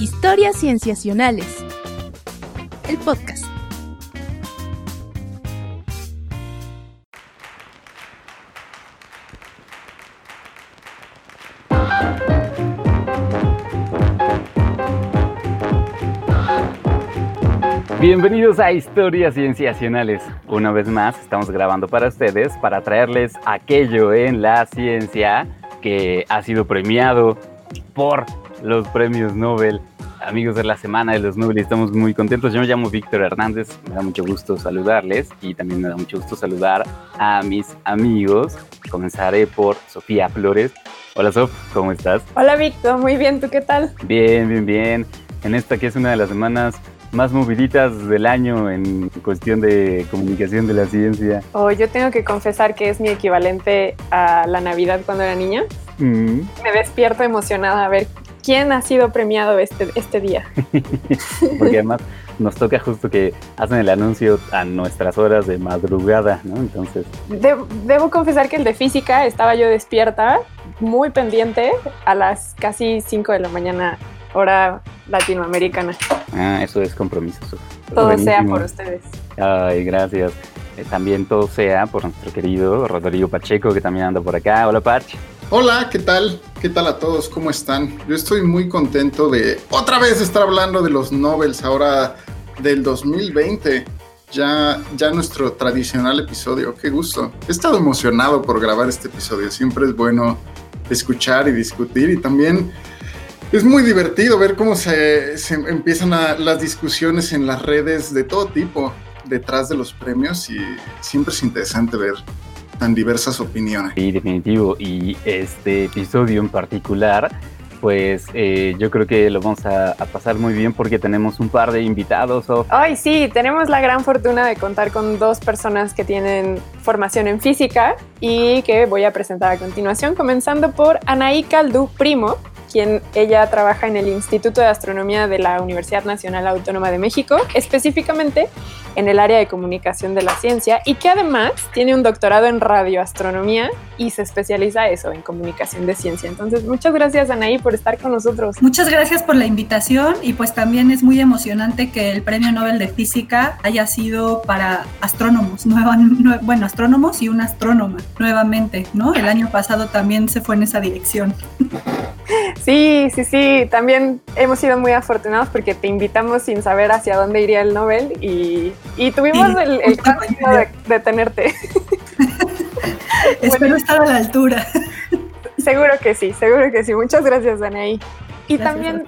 Historias Cienciacionales. El podcast. Bienvenidos a Historias Cienciacionales. Una vez más estamos grabando para ustedes para traerles aquello en la ciencia que ha sido premiado por los premios Nobel. Amigos de la Semana de los Nobel, estamos muy contentos. Yo me llamo Víctor Hernández, me da mucho gusto saludarles y también me da mucho gusto saludar a mis amigos. Comenzaré por Sofía Flores. Hola Sof, ¿cómo estás? Hola Víctor, muy bien, ¿tú qué tal? Bien, bien, bien. En esta que es una de las semanas más moviditas del año en cuestión de comunicación de la ciencia. Oh, yo tengo que confesar que es mi equivalente a la Navidad cuando era niña. Mm. Me despierto emocionada a ver quién ha sido premiado este, este día. Porque además nos toca justo que hacen el anuncio a nuestras horas de madrugada, ¿no? Entonces... De- debo confesar que el de física estaba yo despierta, muy pendiente, a las casi 5 de la mañana, hora latinoamericana. Ah, eso es compromiso. Todo sea Buenísimo. por ustedes. Ay, gracias. Eh, también todo sea por nuestro querido Rodrigo Pacheco, que también anda por acá. Hola, Pach. Hola, ¿qué tal? ¿Qué tal a todos? ¿Cómo están? Yo estoy muy contento de otra vez estar hablando de los Nobels ahora del 2020. Ya, ya nuestro tradicional episodio. Qué gusto. He estado emocionado por grabar este episodio. Siempre es bueno escuchar y discutir y también es muy divertido ver cómo se, empiezan las discusiones en las redes de todo tipo detrás de los premios y siempre es interesante ver tan diversas opiniones. Sí, definitivo. Y este episodio en particular, pues eh, yo creo que lo vamos a, a pasar muy bien porque tenemos un par de invitados. Sof. Ay, sí, tenemos la gran fortuna de contar con dos personas que tienen formación en física y que voy a presentar a continuación, comenzando por Anaí Caldú Primo, quien ella trabaja en el Instituto de Astronomía de la Universidad Nacional Autónoma de México, específicamente en el área de comunicación de la ciencia y que además tiene un doctorado en radioastronomía y se especializa eso en comunicación de ciencia. Entonces, muchas gracias Anaí por estar con nosotros. Muchas gracias por la invitación y pues también es muy emocionante que el Premio Nobel de Física haya sido para astrónomos, nueva- nue- bueno, astrónomos y una astrónoma nuevamente, ¿no? El año pasado también se fue en esa dirección. Sí, sí, sí. También hemos sido muy afortunados porque te invitamos sin saber hacia dónde iría el Nobel y, y tuvimos Sí, el, el de, de tenerte. Espero estar a la altura. seguro que sí, seguro que sí. Muchas gracias, Anaí. Y Gracias también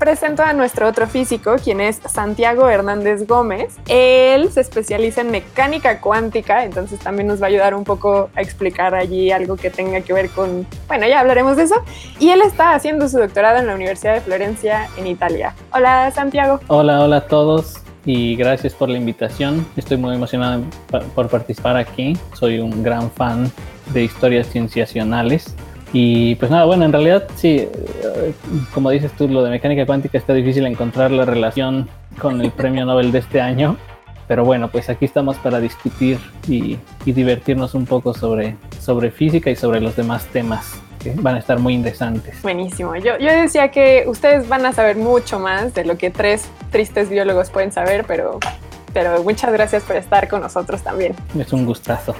presento a nuestro otro físico, quien es Santiago Hernández Gómez. Él se especializa en mecánica cuántica, entonces también nos va a ayudar un poco a explicar allí algo que tenga que ver con, bueno, ya hablaremos de eso. Y él está haciendo su doctorado en la Universidad de Florencia, en Italia. Hola, Santiago. Hola, hola a todos y gracias por la invitación. Estoy muy emocionado por participar aquí. Soy un gran fan de historias cienciacionales. Y pues nada, bueno, en realidad sí, eh, como dices tú, lo de mecánica cuántica está difícil encontrar la relación con el premio Nobel de este año. Pero bueno, pues aquí estamos para discutir y, y divertirnos un poco sobre, sobre física y sobre los demás temas que van a estar muy interesantes. Buenísimo. Yo, yo decía que ustedes van a saber mucho más de lo que tres tristes biólogos pueden saber, pero, pero muchas gracias por estar con nosotros también. Es un gustazo.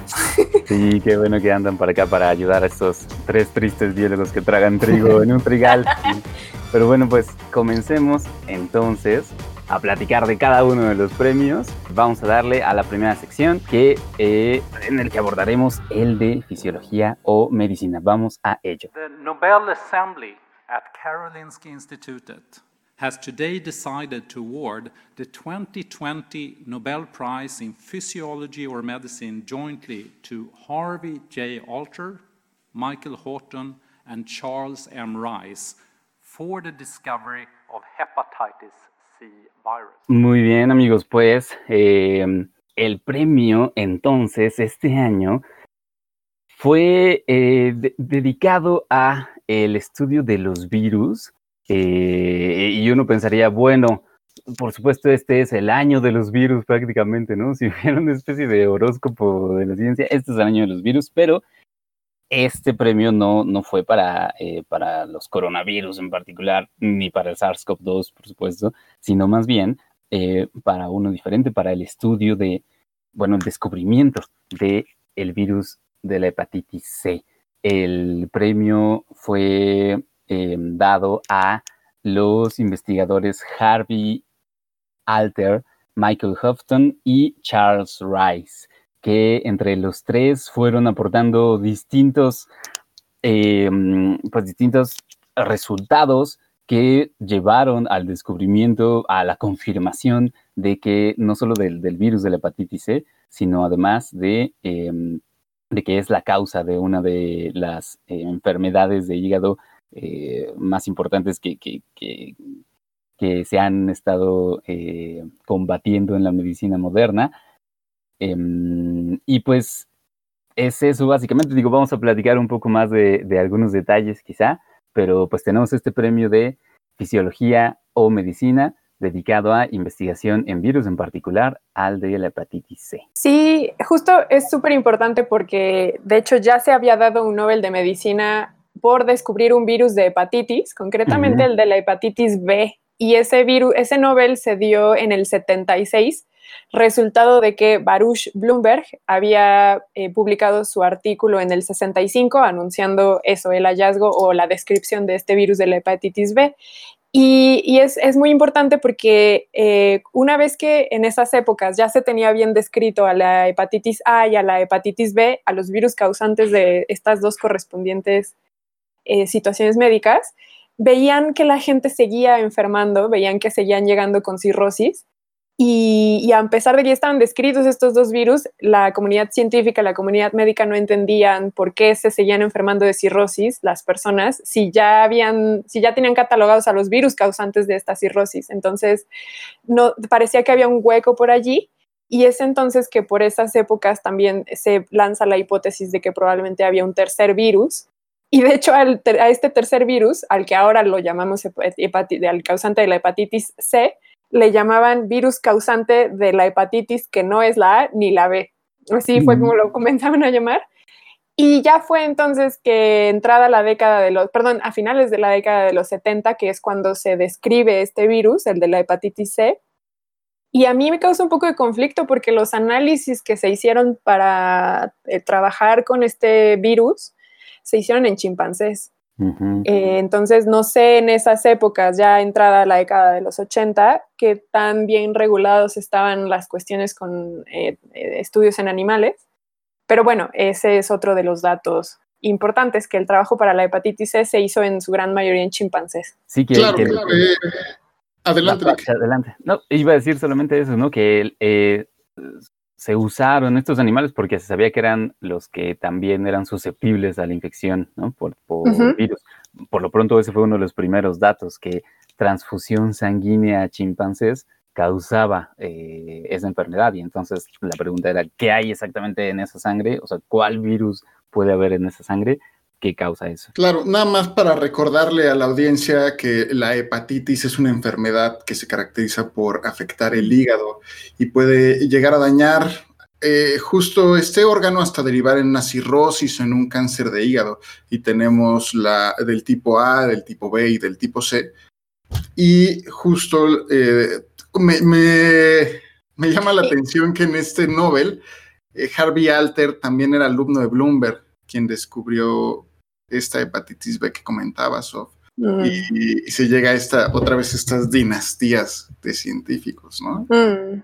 Sí, qué bueno que andan para acá para ayudar a estos tres tristes biólogos que tragan trigo en un trigal. Pero bueno, pues comencemos entonces a platicar de cada uno de los premios. Vamos a darle a la primera sección que, eh, en el que abordaremos el de fisiología o medicina. Vamos a ello. The Nobel Assembly at Karolinska Institutet has today decided to award the 2020 Nobel Prize in Physiology or Medicine jointly to Harvey J. Alter, Michael Horton, and Charles M. Rice for the discovery of hepatitis C virus. Muy bien, amigos, pues eh, el premio entonces este año fue eh, de- dedicado a el estudio de los virus eh, y uno pensaría, bueno, por supuesto este es el año de los virus prácticamente, ¿no? Si hubiera una especie de horóscopo de la ciencia, este es el año de los virus, pero este premio no, no fue para, eh, para los coronavirus en particular, ni para el SARS-CoV-2, por supuesto, sino más bien eh, para uno diferente, para el estudio de, bueno, el descubrimiento del el virus de la hepatitis C. El premio fue eh, dado a los investigadores Harvey Alter, Michael Houghton y Charles Rice que entre los tres fueron aportando distintos, eh, pues distintos resultados que llevaron al descubrimiento, a la confirmación de que no solo del, virus de la hepatitis C, sino además de, em, de que es la causa de una de las eh, enfermedades de hígado eh, más importantes que, que, que, se han estado combatiendo en la medicina moderna. Em, y pues es eso básicamente. Digo, vamos a platicar un poco más de, algunos detalles quizá, pero pues tenemos este premio de fisiología o medicina dedicado a investigación en virus, en particular al de la hepatitis C. Sí, justo es súper importante porque de hecho ya se había dado un Nobel de Medicina por descubrir un virus de hepatitis, concretamente el de la hepatitis B. Y ese virus, ese Nobel se dio en el 76 resultado de que Baruch Bloomberg había eh, publicado su artículo en el 65 anunciando eso, el hallazgo o la descripción de este virus de la hepatitis B. Y, es, muy importante porque eh, una vez que en esas épocas ya se tenía bien descrito a la hepatitis A y a la hepatitis B, a los virus causantes de estas dos correspondientes eh, situaciones médicas, veían que la gente seguía enfermando, veían que seguían llegando con cirrosis y, a pesar de que estaban descritos estos dos virus, la comunidad científica, la comunidad médica no entendían por qué se seguían enfermando de cirrosis las personas si ya habían, si ya tenían catalogados a los virus causantes de esta cirrosis. Entonces, no parecía que había un hueco por allí. Y es entonces que por esas épocas también se lanza la hipótesis de que probablemente había un tercer virus. Y de hecho, al, a este tercer virus, al que ahora lo llamamos al causante de la hepatitis C, le llamaban virus causante de la hepatitis, que no es la A ni la B. Así fue como lo comenzaban a llamar. Y ya fue entonces que entrada la década de los, perdón, a finales de la década de los 70, que es cuando se describe este virus, el de la hepatitis C. Y a mí me causa un poco de conflicto porque los análisis que se hicieron para eh, trabajar con este virus se hicieron en chimpancés. Eh, entonces, no sé en esas épocas, ya entrada la década de los 80, que tan bien regulados estaban las cuestiones con eh, eh, estudios en animales. Pero bueno, ese es otro de los datos importantes, que el trabajo para la hepatitis C se hizo en su gran mayoría en chimpancés. Sí, que... Claro, adelante. adelante. No, iba a decir solamente eso, ¿no? Que se usaron estos animales porque se sabía que eran los que también eran susceptibles a la infección ¿no? por, virus. Por lo pronto ese fue uno de los primeros datos, que transfusión sanguínea a chimpancés causaba eh, esa enfermedad. Y entonces la pregunta era, ¿qué hay exactamente en esa sangre? O sea, ¿cuál virus puede haber en esa sangre? ¿Qué causa eso? Claro, nada más para recordarle a la audiencia que la hepatitis es una enfermedad que se caracteriza por afectar el hígado y puede llegar a dañar eh, justo este órgano hasta derivar en una cirrosis o en un cáncer de hígado. Y tenemos la del tipo A, del tipo B y del tipo C. Y justo eh, me, llama la atención que en este Nobel, eh, Harvey Alter también era alumno de Bloomberg, quien descubrió esta hepatitis B que comentabas, mm. y, se llega a esta, otra vez estas dinastías de científicos, ¿no? Mm.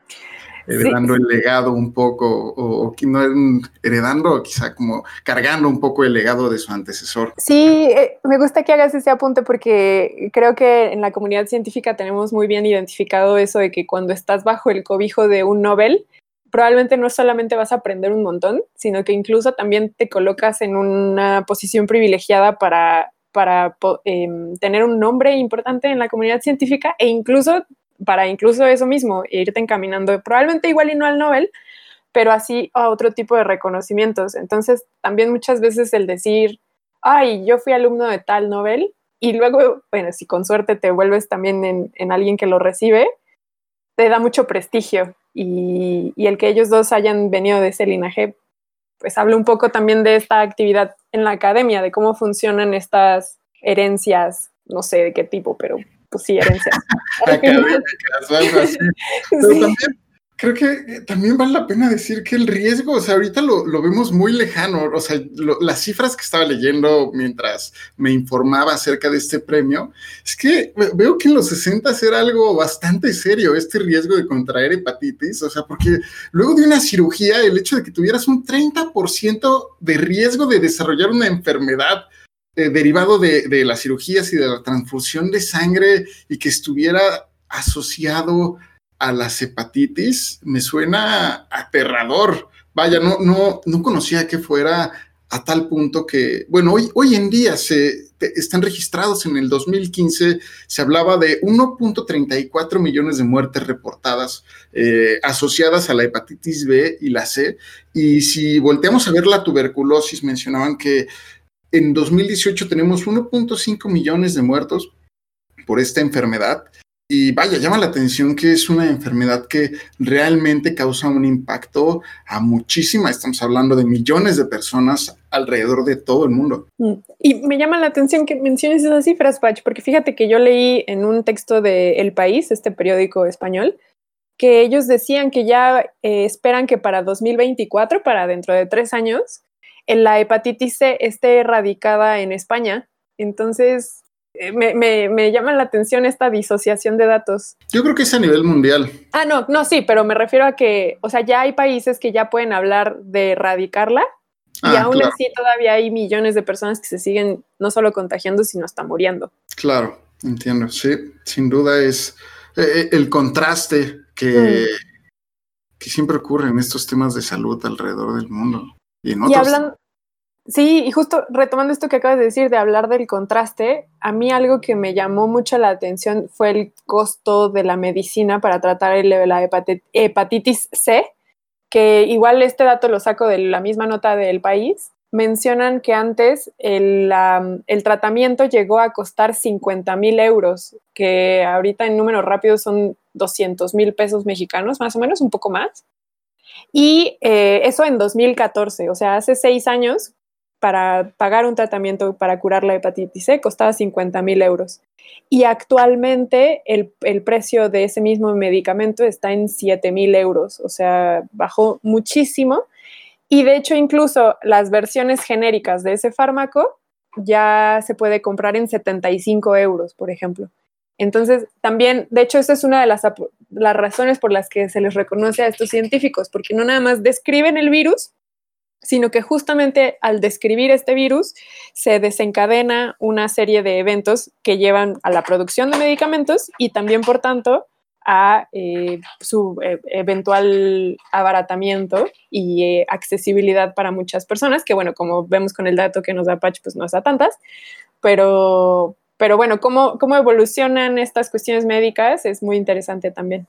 Heredando el legado un poco, o, no heredando, quizá como cargando un poco el legado de su antecesor. Sí, eh, me gusta que hagas ese apunte porque creo que en la comunidad científica tenemos muy bien identificado eso de que cuando estás bajo el cobijo de un Nobel, probablemente no solamente vas a aprender un montón, sino que incluso también te colocas en una posición privilegiada para, para em, tener un nombre importante en la comunidad científica e incluso para incluso eso mismo, irte encaminando probablemente igual y no al Nobel, pero así a otro tipo de reconocimientos. Entonces, también muchas veces el decir, ay, yo fui alumno de tal Nobel, y luego, bueno, si con suerte te vuelves también en, en alguien que lo recibe, te da mucho prestigio y, el que ellos dos hayan venido de ese linaje pues habla un poco también de esta actividad en la academia, de cómo funcionan estas herencias, no sé de qué tipo, pero pues sí, herencias. Académicas. Pero Sí. también creo que eh, también vale la pena decir que el riesgo, o sea, ahorita lo, lo vemos muy lejano, o sea, las cifras que estaba leyendo mientras me informaba acerca de este premio, es que ve- veo que en los 60 era algo bastante serio este riesgo de contraer hepatitis, o sea, porque luego de una cirugía, el hecho de que tuvieras un 30% de riesgo de desarrollar una enfermedad eh, derivado de, de las cirugías y de la transfusión de sangre y que estuviera asociado a las hepatitis, me suena aterrador. Vaya, no, no, no conocía que fuera a tal punto que, bueno, hoy, hoy en día se están registrados en el 2015, se hablaba de 1.34 millones de muertes reportadas eh, asociadas a la hepatitis B y la C. Y si volteamos a ver la tuberculosis, mencionaban que en 2018 tenemos 1.5 millones de muertos por esta enfermedad. Y vaya, llama la atención que es una enfermedad que realmente causa un impacto a muchísima, estamos hablando de millones de personas alrededor de todo el mundo. Mm. Y me llama la atención que menciones esas cifras, Pach, porque fíjate que yo leí en un texto de El País, este periódico español, que ellos decían que ya eh, esperan que para 2024, para dentro de tres años, en la hepatitis C esté erradicada en España. Entonces, eh, me, me- me llama la atención esta disociación de datos. Yo creo que es a nivel mundial. Ah, no, no, sí, pero me refiero a que, o sea, ya hay países que ya pueden hablar de erradicarla y Ah, aún claro, así todavía hay millones de personas que se siguen no solo contagiando, sino hasta muriendo. claro, entiendo. Sí, sin duda es eh, el contraste que, que siempre ocurre en estos temas de salud alrededor del mundo. Y en Y otros. hablan, sí, y justo retomando esto que acabas de decir, de hablar del contraste, a mí algo que me llamó mucho la atención fue el costo de la medicina para tratar la hepati- hepatitis C, que igual este dato lo saco de la misma nota del país. Mencionan que antes el, el tratamiento llegó a costar 50 mil euros, que ahorita en números rápidos son 200 mil pesos mexicanos, más o menos, un poco más. Y eh, eso en 2014, o sea, hace seis años, para pagar un tratamiento para curar la hepatitis C costaba 50 mil euros. Y actualmente el, el precio de ese mismo medicamento está en 7 mil euros, o sea, bajó muchísimo. Y de hecho, incluso las versiones genéricas de ese fármaco ya se puede comprar en 75 euros, por ejemplo. Entonces, también, de hecho, esa es una de las, las razones por las que se les reconoce a estos científicos, porque no nada más describen el virus, sino que justamente al describir este virus se desencadena una serie de eventos que llevan a la producción de medicamentos y también, por tanto, a eh, su eh, eventual abaratamiento y eh, accesibilidad para muchas personas, que bueno, como vemos con el dato que nos da Patch, pues no es a tantas, pero, pero bueno, cómo, cómo evolucionan estas cuestiones médicas es muy interesante también.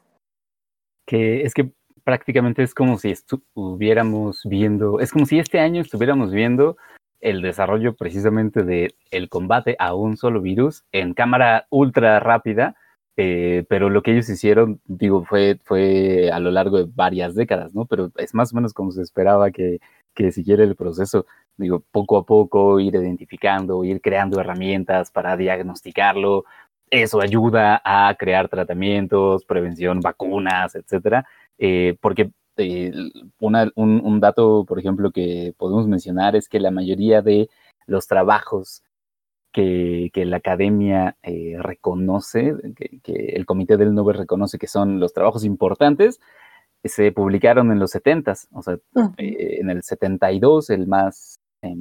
que es que prácticamente es como si estuviéramos viendo, es como si este año estuviéramos viendo el desarrollo precisamente de combate a un solo virus en cámara ultra rápida, eh, pero lo que ellos hicieron, digo, fue, fue a lo largo de varias décadas, ¿no? Pero es más o menos como se esperaba que, que siguiera el proceso, digo, poco a poco ir identificando, ir creando herramientas para diagnosticarlo, eso ayuda a crear tratamientos, prevención, vacunas, etcétera, eh, porque eh, una- un, un dato, por ejemplo, que podemos mencionar es que la mayoría de los trabajos que, que la academia eh, reconoce, que, que el comité del Nobel reconoce que son los trabajos importantes, se publicaron en los 70s, o sea, eh, en el 72, el más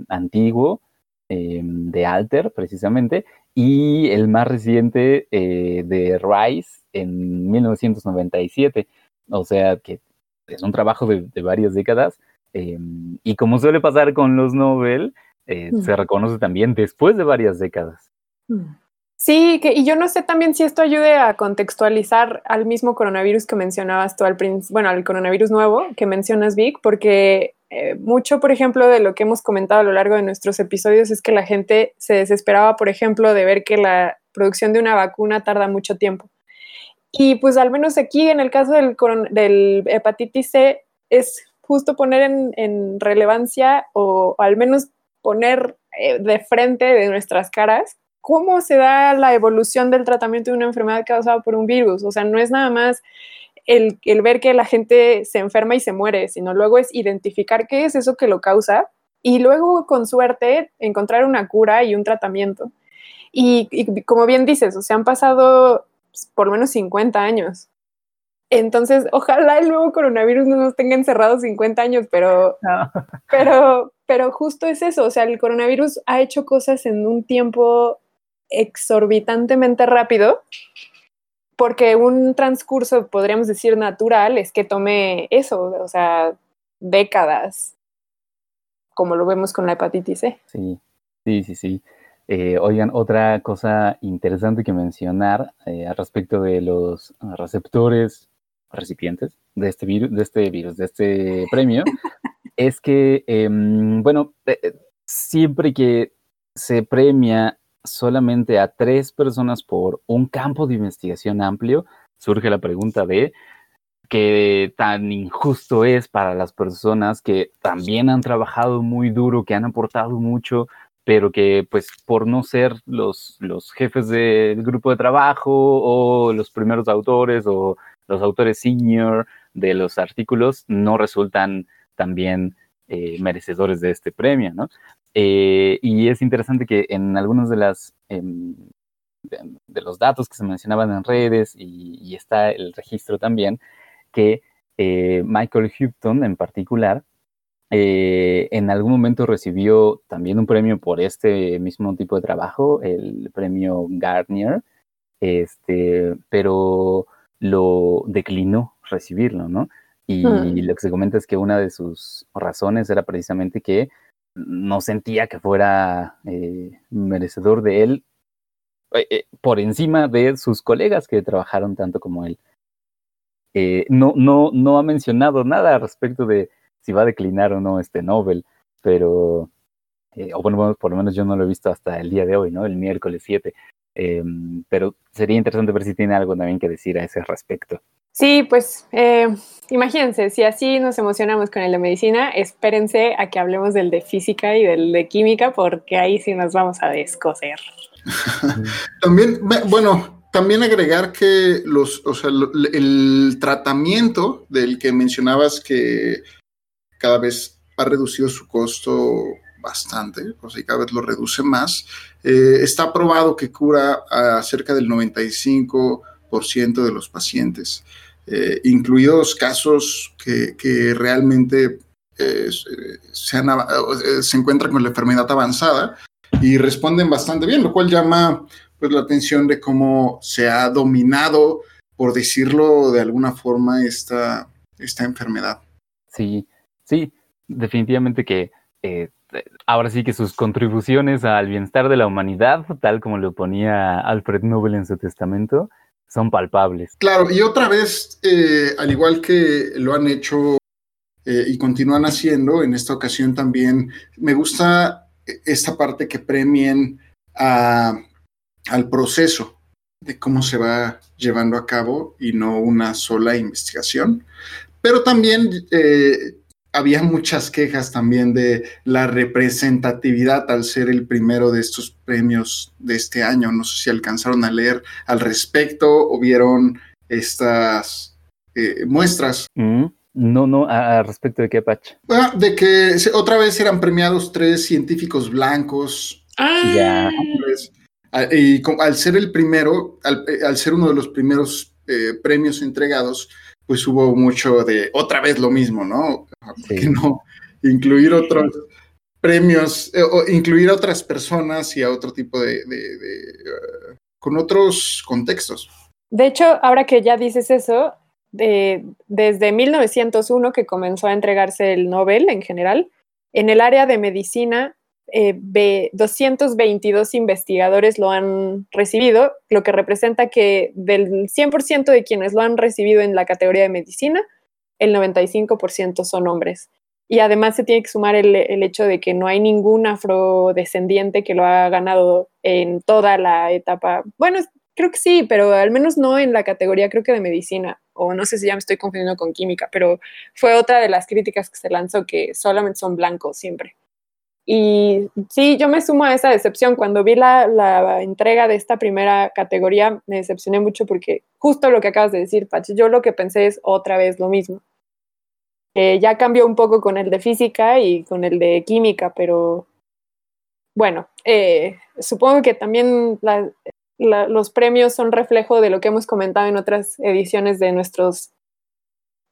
antiguo de Alter, precisamente, y el más reciente eh, de Rice en 1997. O sea, que es un trabajo de, de varias décadas. eh, y como suele pasar con los Nobel, eh, Mm. se reconoce también después de varias décadas. Sí, que, y yo no sé también si esto ayude a contextualizar al mismo coronavirus que mencionabas tú al principio, bueno, al coronavirus nuevo que mencionas, Vic, porque eh, mucho, por ejemplo, de lo que hemos comentado a lo largo de nuestros episodios es que la gente se desesperaba, por ejemplo, de ver que la producción de una vacuna tarda mucho tiempo. Y pues al menos aquí, en el caso del, del hepatitis C, es justo poner en, relevancia o, al menos poner eh, de frente de nuestras caras cómo se da la evolución del tratamiento de una enfermedad causada por un virus. O sea, no es nada más el, el, ver que la gente se enferma y se muere, sino luego es identificar qué es eso que lo causa y luego, con suerte, encontrar una cura y un tratamiento. Y, y como bien dices, o sea, han pasado por lo menos 50 años. Entonces, ojalá el nuevo coronavirus no nos tenga encerrados 50 años, pero, no. pero, pero justo es eso, o sea, el coronavirus ha hecho cosas en un tiempo exorbitantemente rápido, porque un transcurso, podríamos decir, natural, es que tome eso, o sea, décadas, como lo vemos con la hepatitis C. Sí, sí, sí, sí. Eh, oigan, otra cosa interesante que mencionar eh, al respecto de los receptores recipientes de este virus, de este virus, de este premio, es que, eh, bueno, siempre que se premia solamente a tres personas por un campo de investigación amplio, surge la pregunta de qué tan injusto es para las personas que también han trabajado muy duro, que han aportado mucho, pero que pues por no ser los, los jefes del grupo de trabajo o los primeros autores o los autores senior de los artículos no resultan también eh, merecedores de este premio, ¿no? Eh, y es interesante que en algunos de las eh, de, los datos que se mencionaban en redes y, y está el registro también, que eh, Michael Houghton en particular eh, en algún momento recibió también un premio por este mismo tipo de trabajo, el premio Gardner, este, pero lo declinó recibirlo, ¿no? Y hmm. lo que se comenta es que una de sus razones era precisamente que no sentía que fuera eh, merecedor de él eh, por encima de sus colegas que trabajaron tanto como él. Eh, no, no, no ha mencionado nada respecto de si va a declinar o no este Nobel, pero, eh, o bueno, por lo menos yo no lo he visto hasta el día de hoy, ¿no? El miércoles 7. Eh, pero sería interesante ver si tiene algo también que decir a ese respecto. Sí, pues eh, imagínense, si así nos emocionamos con el de medicina, espérense a que hablemos del de física y del de química, porque ahí sí nos vamos a descoser. también, bueno, también agregar que los, o sea, el tratamiento del que mencionabas que cada vez ha reducido su costo bastante, o sea, cada vez lo reduce más. Eh, está probado que cura a cerca del 95% de los pacientes, eh, incluidos casos que, que realmente eh, se, se, encuentran con la enfermedad avanzada y responden bastante bien, lo cual llama pues, la atención de cómo se ha dominado, por decirlo de alguna forma, esta, esta enfermedad. Sí, sí, definitivamente que eh, ahora sí que sus contribuciones al bienestar de la humanidad, tal como lo ponía Alfred Nobel en su testamento, son palpables. Claro, y otra vez, eh, al igual que lo han hecho eh, y continúan haciendo, en esta ocasión también me gusta esta parte que premien a, al proceso de cómo se va llevando a cabo y no una sola investigación. Pero también eh, había muchas quejas también de la representatividad al ser el primero de estos premios de este año. No sé si alcanzaron a leer al respecto o vieron estas eh, muestras. Mm, no, no, al respecto de qué, Pacha. Ah, de que otra vez eran premiados tres científicos blancos. Ah, ya. Y al ser el primero, al, al ser uno de los primeros eh, premios entregados, pues hubo mucho de otra vez lo mismo, ¿no? ¿Por qué sí. no incluir otros premios, eh, o incluir a otras personas y a otro tipo de, de, de uh, con otros contextos? De hecho, ahora que ya dices eso, de, desde 1901 que comenzó a entregarse el Nobel en general, en el área de medicina eh, 222 investigadores lo han recibido, lo que representa que del 100% de quienes lo han recibido en la categoría de medicina, el 95% son hombres. Y además se tiene que sumar el, el, hecho de que no hay ningún afrodescendiente que lo ha ganado en toda la etapa. Bueno, creo que sí, pero al menos no en la categoría, creo que de medicina. o no sé si ya me estoy confundiendo con química, pero fue otra de las críticas que se lanzó que solamente son blancos siempre. Y sí, yo me sumo a esa decepción. Cuando vi la, la, entrega de esta primera categoría, me decepcioné mucho porque justo lo que acabas de decir, Pachi, yo lo que pensé es otra vez lo mismo. Eh, ya cambió un poco con el de física y con el de química, pero bueno, eh, supongo que también los premios son reflejo de lo que hemos comentado en otras ediciones de nuestros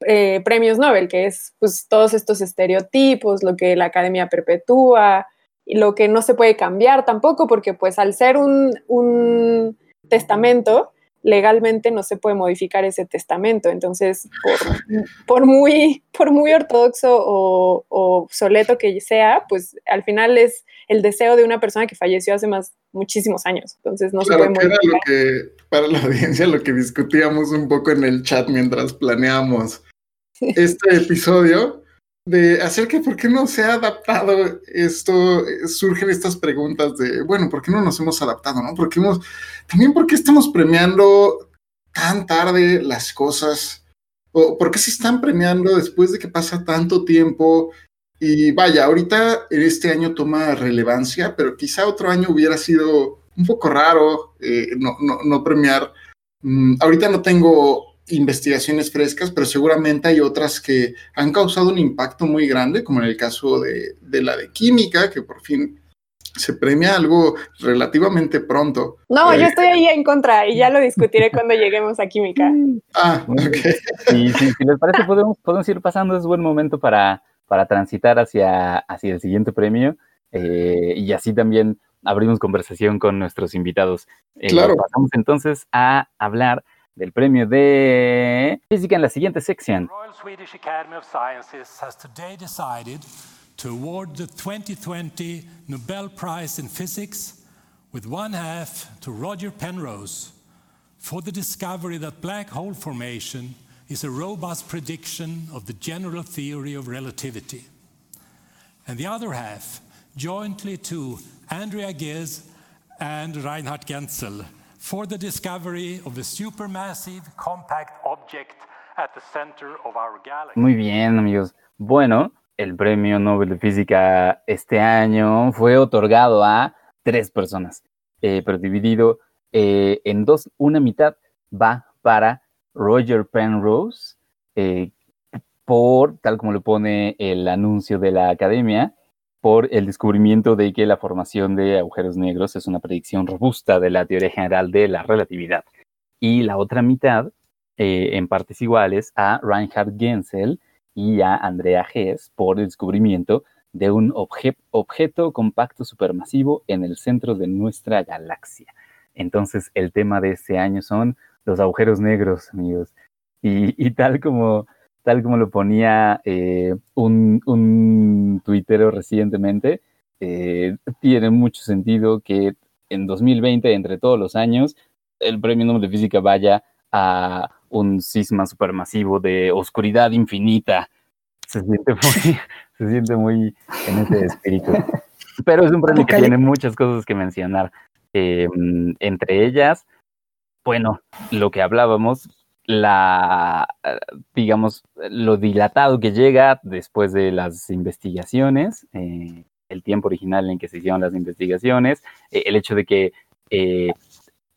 eh, premios Nobel, que es pues, todos estos estereotipos, lo que la academia perpetúa, y lo que no se puede cambiar tampoco, porque pues al ser un, un testamento, legalmente no se puede modificar ese testamento. Entonces, por, por muy, por muy ortodoxo o, o, obsoleto que sea, pues al final es el deseo de una persona que falleció hace más muchísimos años. Entonces no claro, se puede modificar. Era lo que, para la audiencia, lo que discutíamos un poco en el chat mientras planeamos este episodio de acerca de por qué no se ha adaptado esto, surgen estas preguntas de, bueno, ¿por qué no nos hemos adaptado? ¿no? Porque hemos, también por qué estamos premiando tan tarde las cosas, o por qué se están premiando después de que pasa tanto tiempo. Y vaya, ahorita este año toma relevancia, pero quizá otro año hubiera sido un poco raro eh, no, no, no, premiar. Mm, ahorita no tengo investigaciones frescas, pero seguramente hay otras que han causado un impacto muy grande, como en el caso de, de la de química, que por fin se premia algo relativamente pronto. No, eh, yo estoy ahí en contra y ya lo discutiré cuando lleguemos a química. Ah, ok. Sí, sí, si les parece, podemos, podemos ir pasando, es buen momento para, para transitar hacia, hacia el siguiente premio eh, y así también abrimos conversación con nuestros invitados. Eh, claro. Pasamos entonces a hablar del premio de física en la siguiente sección. Royal Swedish Academy of Sciences has today decided to award the 2020 Nobel Prize in Physics with one half to Roger Penrose for the discovery that black hole formation is a robust prediction of the general theory of relativity. And the other half jointly to Andrea Ghez and Reinhard Genzel for the discovery of a supermassive compact object at the center of our galaxy. Muy bien, amigos. Bueno, el premio Nobel de Física este año fue otorgado a tres personas, eh, pero dividido eh, en dos. Una mitad va para Roger Penrose, eh, por, tal como lo pone el anuncio de la academia, por el descubrimiento de que la formación de agujeros negros es una predicción robusta de la teoría general de la relatividad. Y la otra mitad, eh, en partes iguales, a Reinhard Genzel y a Andrea Hess por el descubrimiento de un obje objeto compacto supermasivo en el centro de nuestra galaxia. Entonces, el tema de este año son los agujeros negros, amigos. Y tal como tal como lo ponía eh, un, un tuitero recientemente, eh, tiene mucho sentido que en 2020, entre todos los años, el premio Nobel de Física vaya a un sisma supermasivo de oscuridad infinita. Se siente muy, se siente muy en ese espíritu. Pero es un premio que tiene muchas cosas que mencionar. Eh, entre ellas, bueno, lo que hablábamos, la, digamos, lo dilatado que llega después de las investigaciones, eh, el tiempo original en que se hicieron las investigaciones, eh, el hecho de que eh,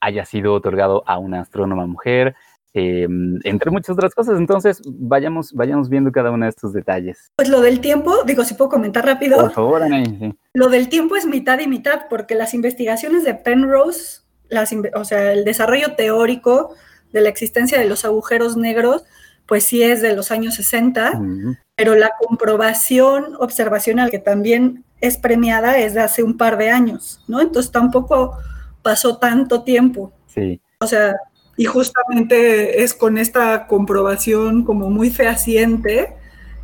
haya sido otorgado a una astrónoma mujer, entre muchas otras cosas. Entonces, vayamos, vayamos viendo cada uno de estos detalles. Pues lo del tiempo, digo, si puedo comentar rápido. Por favor, Anaí, sí. Lo del tiempo es mitad y mitad, porque las investigaciones de Penrose, las, o sea, el desarrollo teórico, de la existencia de los agujeros negros, pues sí es de los años 60, uh -huh. pero la comprobación observacional que también es premiada es de hace un par de años, ¿no? Entonces tampoco pasó tanto tiempo. Sí. O sea, y justamente es con esta comprobación como muy fehaciente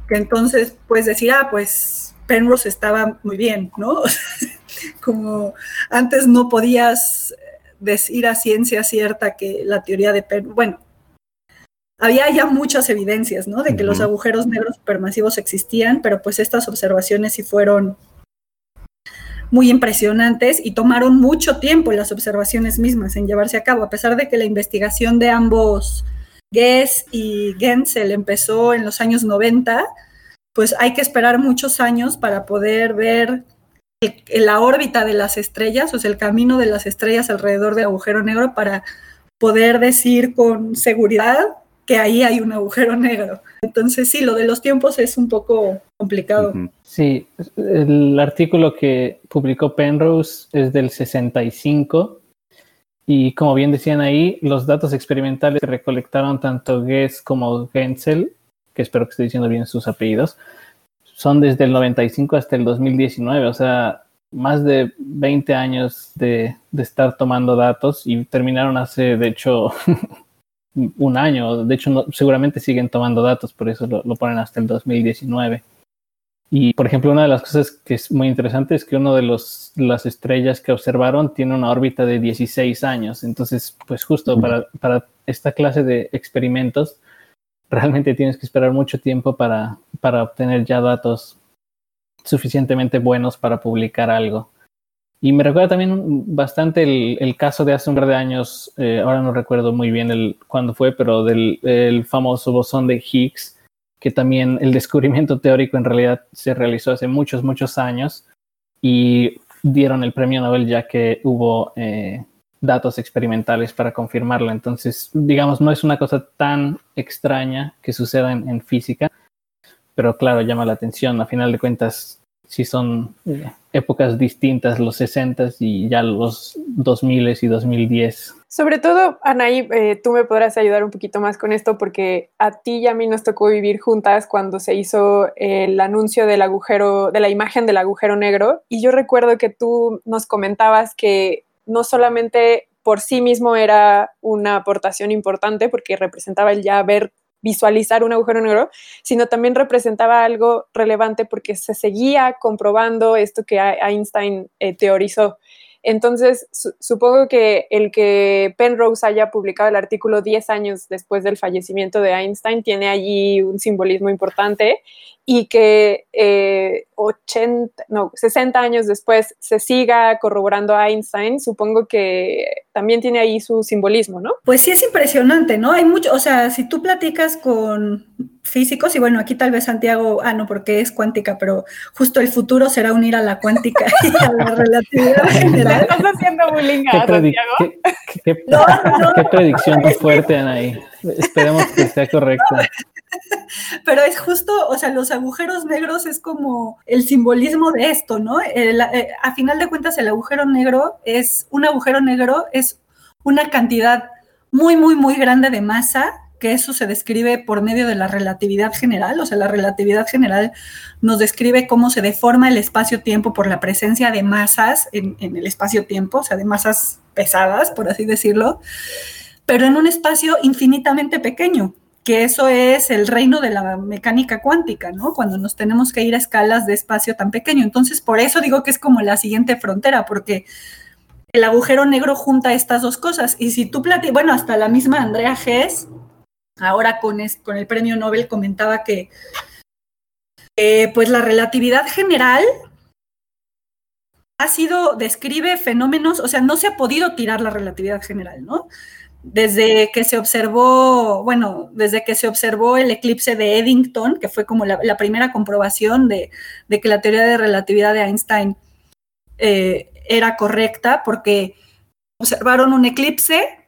que entonces puedes decir, ah, pues Penrose estaba muy bien, ¿no? como antes no podías decir a ciencia cierta que la teoría de Penrose, bueno, había ya muchas evidencias, ¿no? De que uh -huh. los agujeros negros supermasivos existían, pero pues estas observaciones sí fueron muy impresionantes y tomaron mucho tiempo las observaciones mismas en llevarse a cabo, a pesar de que la investigación de ambos, Guess y Gensel empezó en los años 90, pues hay que esperar muchos años para poder ver la órbita de las estrellas, o sea, el camino de las estrellas alrededor del agujero negro para poder decir con seguridad que ahí hay un agujero negro. Entonces, sí, lo de los tiempos es un poco complicado. Sí, el artículo que publicó Penrose es del 65 y como bien decían ahí, los datos experimentales que recolectaron tanto Guess como Gensel, que espero que esté diciendo bien sus apellidos, son desde el 95 hasta el 2019, o sea, más de 20 años de, de estar tomando datos y terminaron hace, de hecho, un año. De hecho, seguramente siguen tomando datos, por eso lo, ponen hasta el 2019. Y, por ejemplo, una de las cosas que es muy interesante es que uno de los, las estrellas que observaron tiene una órbita de 16 años. Entonces, pues justo para, para esta clase de experimentos, realmente tienes que esperar mucho tiempo para, para obtener ya datos suficientemente buenos para publicar algo. Y me recuerda también bastante el, caso de hace un par de años, eh, ahora no recuerdo muy bien el, cuándo fue, pero del famoso bosón de Higgs, que también el descubrimiento teórico en realidad se realizó hace muchos, muchos años y dieron el premio Nobel ya que hubo eh, datos experimentales para confirmarlo. Entonces, digamos, no es una cosa tan extraña que suceda en, física, pero claro, llama la atención. A final de cuentas, si son eh, épocas distintas, los 60 y ya los 2000 y 2010. Sobre todo, Anaí, eh, tú me podrás ayudar un poquito más con esto porque a ti y a mí nos tocó vivir juntas cuando se hizo el anuncio del agujero, de la imagen del agujero negro. Y yo recuerdo que tú nos comentabas que no solamente por sí mismo era una aportación importante porque representaba el ya ver visualizar un agujero negro, sino también representaba algo relevante porque se seguía comprobando esto que Einstein eh, teorizó. Entonces, supongo que el que Penrose haya publicado el artículo 10 años después del fallecimiento de Einstein tiene allí un simbolismo importante y que 80, eh, no, 60 años después se siga corroborando a Einstein, supongo que también tiene ahí su simbolismo, ¿no? Pues sí es impresionante, ¿no? Hay mucho, o sea, si tú platicas con físicos, y bueno, aquí tal vez Santiago, ah, no, porque es cuántica, pero justo el futuro será unir a la cuántica y a la relatividad general. ¿Estás haciendo bullying a Santiago? ¿Qué, predicción tan fuerte, Anaí? Esperemos que sea correcta. Pero es justo, o sea, los agujeros negros es como el simbolismo de esto, ¿no? Eh, a final de cuentas, el agujero negro es, un agujero negro es una cantidad muy, muy, muy grande de masa que eso se describe por medio de la relatividad general, o sea, la relatividad general nos describe cómo se deforma el espacio-tiempo por la presencia de masas en, en el espacio-tiempo, o sea, de masas pesadas, por así decirlo, pero en un espacio infinitamente pequeño que eso es el reino de la mecánica cuántica, ¿no? Cuando nos tenemos que ir a escalas de espacio tan pequeño. Entonces, por eso digo que es como la siguiente frontera, porque el agujero negro junta estas dos cosas. Y si tú platicas, bueno, hasta la misma Andrea Hess, ahora con, el premio Nobel, comentaba que, pues la relatividad general ha sido, describe fenómenos, o sea, no se ha podido tirar la relatividad general, ¿no? desde que se observó, bueno, desde que se observó el eclipse de Eddington, que fue como la, primera comprobación de, que la teoría de relatividad de Einstein eh, era correcta, porque observaron un eclipse,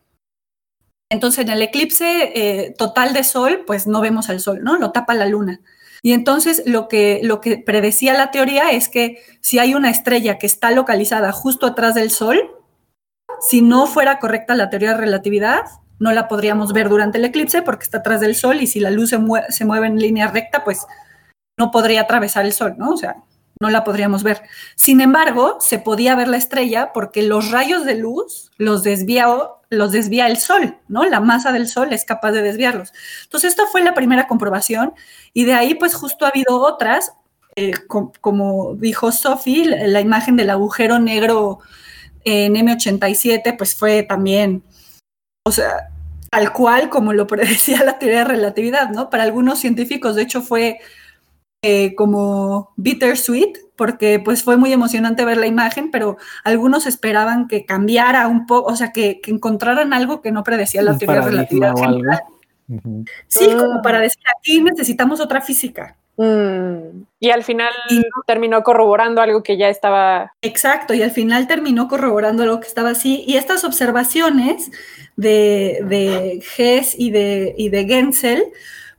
entonces en el eclipse eh, total de sol, pues no vemos al sol, ¿no? Lo tapa la luna. Y entonces lo que, lo que predecía la teoría es que si hay una estrella que está localizada justo atrás del sol, si no fuera correcta la teoría de relatividad, no la podríamos ver durante el eclipse porque está atrás del Sol y si la luz se, mueve en línea recta, pues no podría atravesar el Sol, ¿no? O sea, no la podríamos ver. Sin embargo, se podía ver la estrella porque los rayos de luz los desvía, el Sol, ¿no? La masa del Sol es capaz de desviarlos. Entonces, esta fue la primera comprobación y de ahí, pues justo ha habido otras, eh, como dijo Sophie, la imagen del agujero negro en M87, pues fue también, o sea, tal cual como lo predecía la teoría de relatividad, ¿no? Para algunos científicos, de hecho, fue eh, como bittersweet, porque pues fue muy emocionante ver la imagen, pero algunos esperaban que cambiara un poco, o sea, que, encontraran algo que no predecía la teoría de relatividad. Sí, como para decir, aquí necesitamos otra física. Mm, Y al final terminó corroborando algo que ya estaba. Exacto, y al final terminó corroborando algo que estaba así. Y estas observaciones de, de Hess y de, y de Gensel,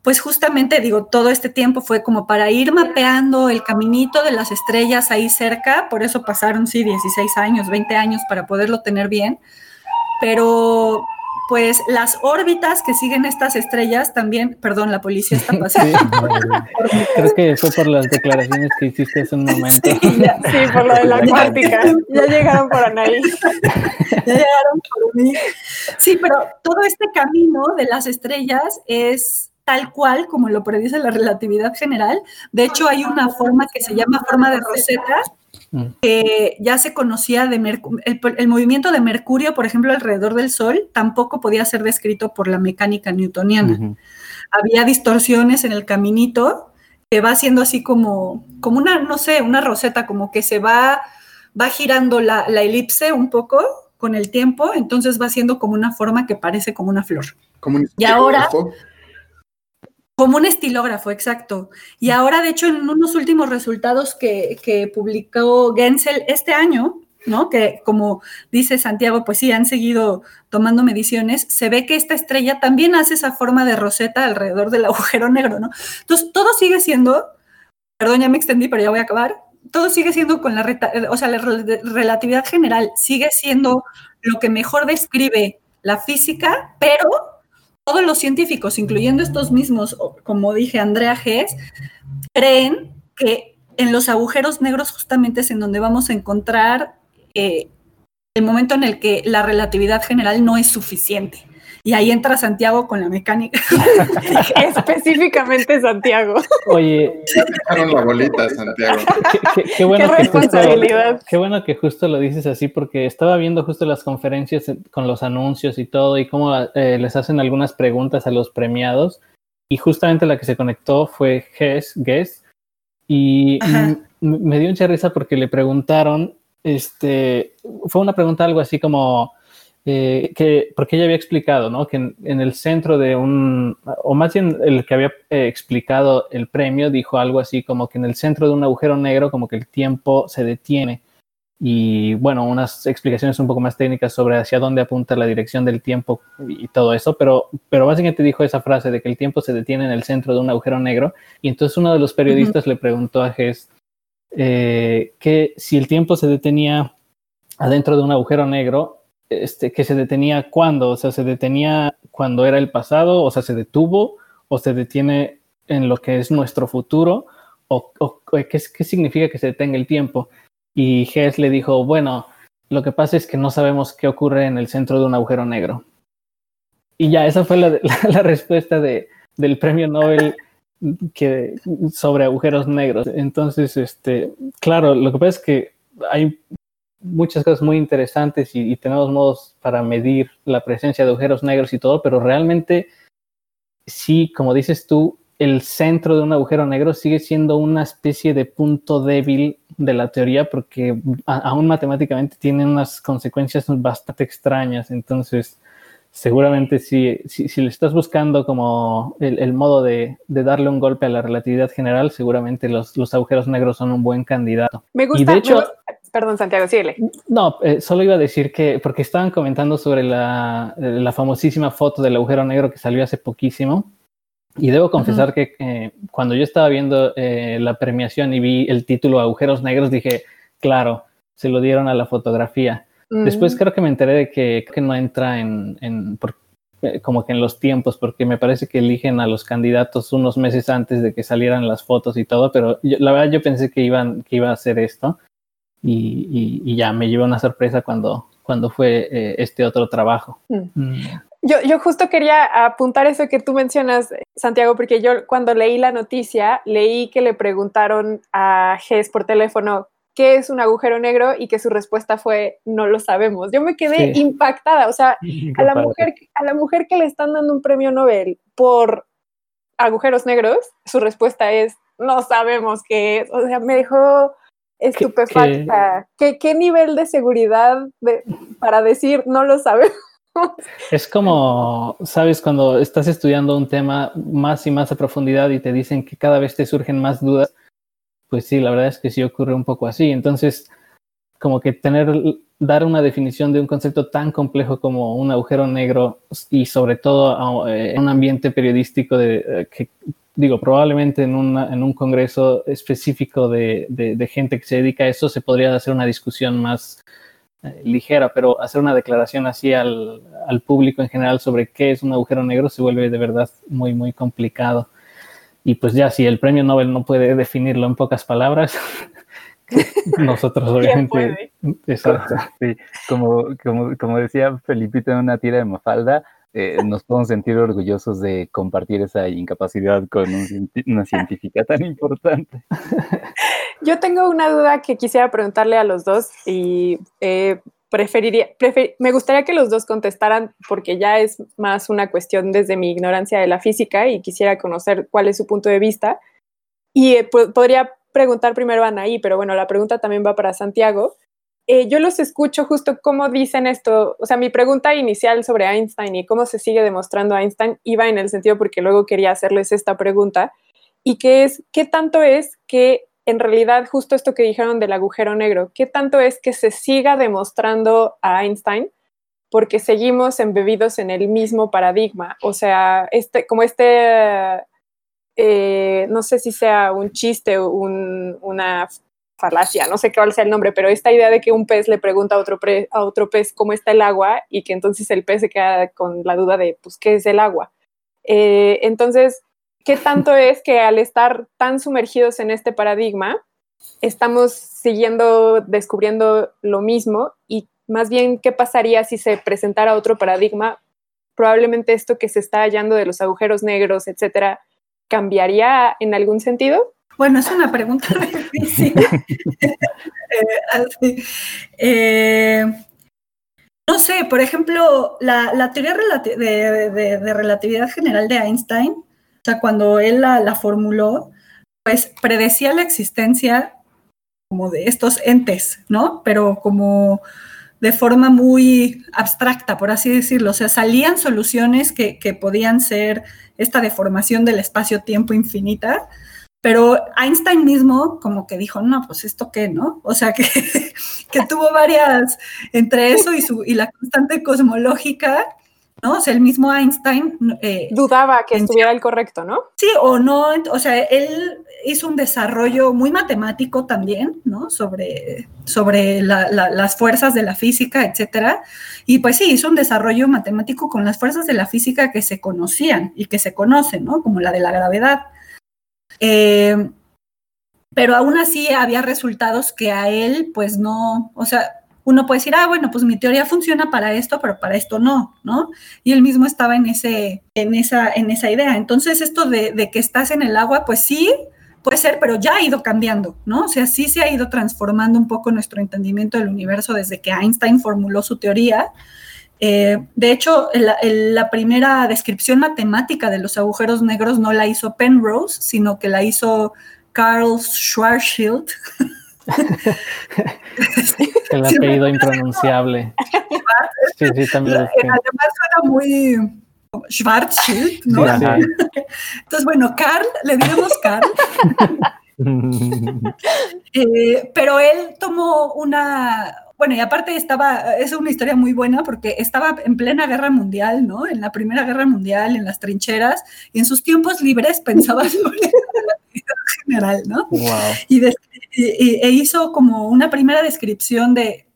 pues justamente digo, todo este tiempo fue como para ir mapeando el caminito de las estrellas ahí cerca, por eso pasaron, sí, 16 años, 20 años para poderlo tener bien. Pero pues las órbitas que siguen estas estrellas también, perdón, la policía está pasando. Sí, creo que fue por las declaraciones que hiciste hace un momento. Sí, ya, Sí, por lo de la cuántica. Ya llegaron por Anaí. ya llegaron por mí. Sí, pero todo este camino de las estrellas es tal cual como lo predice la relatividad general. De hecho, hay una forma que se llama forma de Rosetta, que ya se conocía de Mercu- el, el movimiento de Mercurio, por ejemplo, alrededor del Sol, tampoco podía ser descrito por la mecánica newtoniana. Había distorsiones en el caminito que va siendo así como, como una, no sé, una roseta, como que se va, va girando la, la elipse un poco con el tiempo, entonces va siendo como una forma que parece como una flor. Como un Y ahora-. Como un estilógrafo, exacto. Y ahora, de hecho, en unos últimos resultados que, que publicó Gensel este año, ¿no? Que como dice Santiago, pues sí, han seguido tomando mediciones, se ve que esta estrella también hace esa forma de roseta alrededor del agujero negro, ¿no? Entonces, todo sigue siendo, perdón, ya me extendí, pero ya voy a acabar, todo sigue siendo con la, o sea, la rel- relatividad general sigue siendo lo que mejor describe la física, pero todos los científicos, incluyendo estos mismos, como dije, Andrea Hess, creen que en los agujeros negros justamente es en donde vamos a encontrar eh, el momento en el que la relatividad general no es suficiente. Y ahí entra Santiago con la mecánica. Específicamente Santiago. Oye, Dejaron la bolita, Santiago. qué, qué- qué bueno Qué que justo, responsabilidad. qué bueno que justo lo dices así, porque estaba viendo justo las conferencias con los anuncios y todo, y cómo eh, les hacen algunas preguntas a los premiados. Y justamente la que se conectó fue Hess, Guess, y me dio mucha risa porque le preguntaron, este, fue una pregunta algo así como, eh, que, porque ella había explicado, ¿no? Que en, en el centro de un, o más bien el que había eh, explicado el premio, dijo algo así como que en el centro de un agujero negro, como que el tiempo se detiene. Y bueno, unas explicaciones un poco más técnicas sobre hacia dónde apunta la dirección del tiempo y todo eso, pero, pero básicamente dijo esa frase de que el tiempo se detiene en el centro de un agujero negro. Y entonces uno de los periodistas le preguntó a Hess eh, que si el tiempo se detenía adentro de un agujero negro, este, que se detenía cuándo, o sea, se detenía cuando era el pasado, o sea, se detuvo, o se detiene en lo que es nuestro futuro, o ¿qué, qué significa que se detenga el tiempo. Y Hess le dijo, bueno, lo que pasa es que no sabemos qué ocurre en el centro de un agujero negro. Y ya, esa fue la, la- la respuesta de, del premio Nobel que, sobre agujeros negros. Entonces, este, claro, lo que pasa es que hay muchas cosas muy interesantes y, y tenemos modos para medir la presencia de agujeros negros y todo, pero realmente sí, como dices tú, el centro de un agujero negro sigue siendo una especie de punto débil de la teoría porque a- aún matemáticamente tiene unas consecuencias bastante extrañas. Entonces, seguramente si, si, si le estás buscando como el, el modo de, de darle un golpe a la relatividad general, seguramente los, los agujeros negros son un buen candidato. Me gusta. Y de hecho, me gusta- Perdón, Santiago, síguele. no, eh, solo iba a decir que, porque estaban comentando sobre la, eh, la famosísima foto del agujero negro que salió hace poquísimo. Y debo confesar que eh, cuando yo estaba viendo eh, la premiación y vi el título Agujeros Negros, dije, claro, se lo dieron a la fotografía. Después Mm. creo que me enteré de que, que no entra en, en por- como que en los tiempos, porque me parece que eligen a los candidatos unos meses antes de que salieran las fotos y todo, pero yo- la verdad yo pensé que iban que iba a hacer esto y, y- y ya me llevó una sorpresa cuando, cuando fue eh, este otro trabajo. Mm. Mm. Yo, yo justo quería apuntar eso que tú mencionas, Santiago, porque yo cuando leí la noticia, leí que le preguntaron a Gess por teléfono qué es un agujero negro y que su respuesta fue no lo sabemos. Yo me quedé Sí. impactada, o sea, Qué a la padre. mujer a la mujer que le están dando un premio Nobel por agujeros negros, su respuesta es no sabemos qué es. O sea, me dejó estupefacta. ¿Qué, qué nivel de seguridad de- para decir no lo sabemos? Es como, sabes, cuando estás estudiando un tema más y más a profundidad y te dicen que cada vez te surgen más dudas, pues sí, la verdad es que sí ocurre un poco así. Entonces, como que tener, dar una definición de un concepto tan complejo como un agujero negro y sobre todo eh, un ambiente periodístico de, eh, que, digo, probablemente en, en un congreso específico de, de, gente que se dedica a eso se podría hacer una discusión más eh, ligera, pero hacer una declaración así al, al público en general sobre qué es un agujero negro se vuelve de verdad muy, muy complicado. Y pues ya, si el premio Nobel no puede definirlo en pocas palabras, Nosotros obviamente. Exacto. Sí. Como, como, como decía Felipito en una tira de Mafalda, eh, nos podemos sentir orgullosos de compartir esa incapacidad con una científica tan importante. Yo tengo una duda que quisiera preguntarle a los dos y eh, preferiría, me gustaría que los dos contestaran porque ya es más una cuestión desde mi ignorancia de la física y quisiera conocer cuál es su punto de vista. Y eh, podría preguntar primero a Anaí, pero bueno, la pregunta también va para Santiago. Eh, yo los escucho justo cómo dicen esto, o sea, mi pregunta inicial sobre Einstein y cómo se sigue demostrando Einstein iba en el sentido porque luego quería hacerles esta pregunta y que es, ¿qué tanto es que en realidad justo esto que dijeron del agujero negro, qué tanto es que se siga demostrando a Einstein porque seguimos embebidos en el mismo paradigma, o sea, este, como este eh, no sé si sea un chiste o una falacia, no sé cuál sea el nombre, pero esta idea de que un pez le pregunta a otro, a otro pez cómo está el agua y que entonces el pez se queda con la duda de, pues, ¿qué es el agua? Eh, entonces, ¿qué tanto es que al estar tan sumergidos en este paradigma, estamos siguiendo, descubriendo lo mismo y más bien, ¿qué pasaría si se presentara otro paradigma? Probablemente esto que se está hallando de los agujeros negros, etcétera, cambiaría en algún sentido? Bueno, es una pregunta difícil. Eh, eh, no sé, por ejemplo, la, teoría de, relatividad general de Einstein, o sea, cuando él la, la formuló, pues predecía la existencia como de estos entes, ¿no? Pero como de forma muy abstracta, por así decirlo. O sea, salían soluciones que, podían ser esta deformación del espacio-tiempo infinita, pero Einstein mismo como que dijo, no, pues esto qué, ¿no? O sea, que, que tuvo varias, entre eso y, su, y la constante cosmológica, ¿no? O sea, el mismo Einstein... Eh, Dudaba que estuviera el correcto, ¿no? Sí, o no, o sea, él hizo un desarrollo muy matemático también, ¿no? Sobre, sobre las fuerzas de la física, etcétera. Y pues sí, hizo un desarrollo matemático con las fuerzas de la física que se conocían y que se conocen, ¿no? Como la de la gravedad. Eh, pero aún así había resultados que a él, pues no, o sea, uno puede decir, ah, bueno, pues mi teoría funciona para esto, pero para esto no, ¿no? Y él mismo estaba en, ese, en, esa, en esa idea. Entonces, esto de, que estás en el agua, pues sí, puede ser, pero ya ha ido cambiando, ¿no? O sea, sí se ha ido transformando un poco nuestro entendimiento del universo desde que Einstein formuló su teoría. Eh, de hecho, la primera descripción matemática de los agujeros negros no la hizo Penrose, sino que la hizo Carl Schwarzschild. El apellido impronunciable. Sí, sí, también. Además suena muy Schwarzschild, ¿no? Entonces, bueno, Carl, le diremos Carl. Eh, pero él tomó una, bueno, y aparte estaba, es una historia muy buena porque estaba en plena guerra mundial, ¿no? En la primera guerra mundial, en las trincheras, y en sus tiempos libres pensaba sobre general, ¿no? Wow. Y, e hizo como una primera descripción de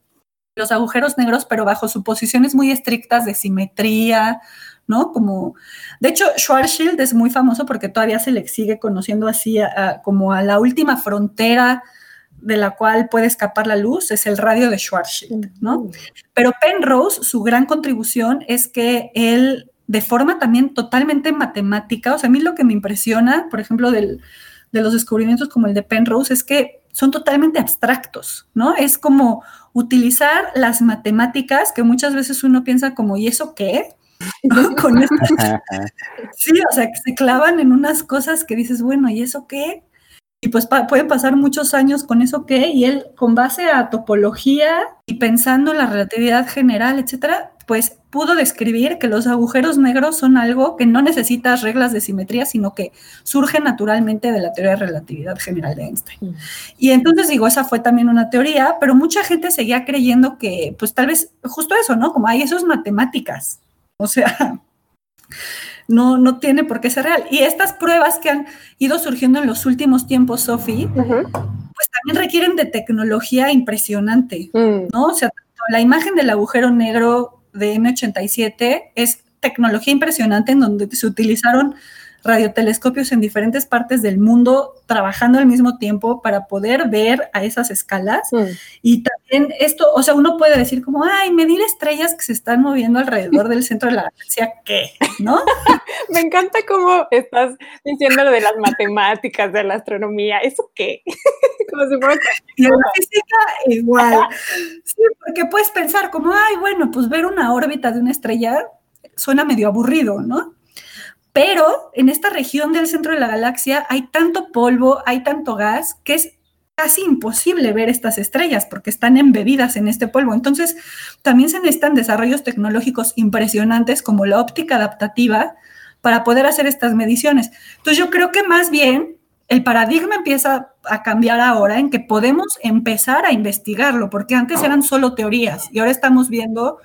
los agujeros negros, pero bajo suposiciones muy estrictas de simetría, ¿no? Como, de hecho, Schwarzschild es muy famoso porque todavía se le sigue conociendo así como a la última frontera de la cual puede escapar la luz, es el radio de Schwarzschild, ¿no? Pero Penrose, su gran contribución es que él, de forma también totalmente matemática, o sea, a mí lo que me impresiona, por ejemplo, de los descubrimientos como el de Penrose, es que son totalmente abstractos, ¿no? Es como utilizar las matemáticas que muchas veces uno piensa como, ¿y eso qué? sí, o sea, que se clavan en unas cosas que dices, bueno, ¿y eso qué? Y pues pueden pasar muchos años con eso qué, y él con base a topología y pensando en la relatividad general, etcétera, pues pudo describir que los agujeros negros son algo que no necesitas reglas de simetría, sino que surge naturalmente de la teoría de relatividad general de Einstein. Mm. Y entonces digo, esa fue también una teoría, pero mucha gente seguía creyendo que, pues tal vez justo eso, ¿no? Como hay esos matemáticas. O sea, no, no tiene por qué ser real. Y estas pruebas que han ido surgiendo en los últimos tiempos, Sofi, pues también requieren de tecnología impresionante, mm. ¿no? O sea, la imagen del agujero negro de M87 es tecnología impresionante en donde se utilizaron radiotelescopios en diferentes partes del mundo trabajando al mismo tiempo para poder ver a esas escalas. Mm. Y también esto, o sea, uno puede decir como, ay, medir estrellas que se están moviendo alrededor del centro de la galaxia, ¿qué? ¿No? Me encanta cómo estás diciendo lo de las matemáticas, de la astronomía, ¿eso qué? como si fuera... Y la física igual. sí, porque puedes pensar como, ay, bueno, pues ver una órbita de una estrella suena medio aburrido, ¿no? Pero en esta región del centro de la galaxia hay tanto polvo, hay tanto gas, que es casi imposible ver estas estrellas porque están embebidas en este polvo. Entonces, también se necesitan desarrollos tecnológicos impresionantes como la óptica adaptativa para poder hacer estas mediciones. Entonces, yo creo que más bien el paradigma empieza a cambiar ahora en que podemos empezar a investigarlo, porque antes eran solo teorías y ahora estamos viendo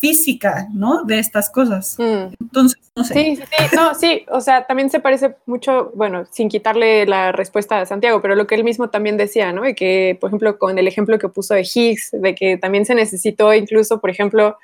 física, ¿no? De estas cosas. Mm. Entonces, no sé. Sí, sí, sí, no, sí, o sea, también se parece mucho, bueno, sin quitarle la respuesta a Santiago, pero lo que él mismo también decía, ¿no? De que, por ejemplo, con el ejemplo que puso de Higgs, de que también se necesitó incluso, por ejemplo,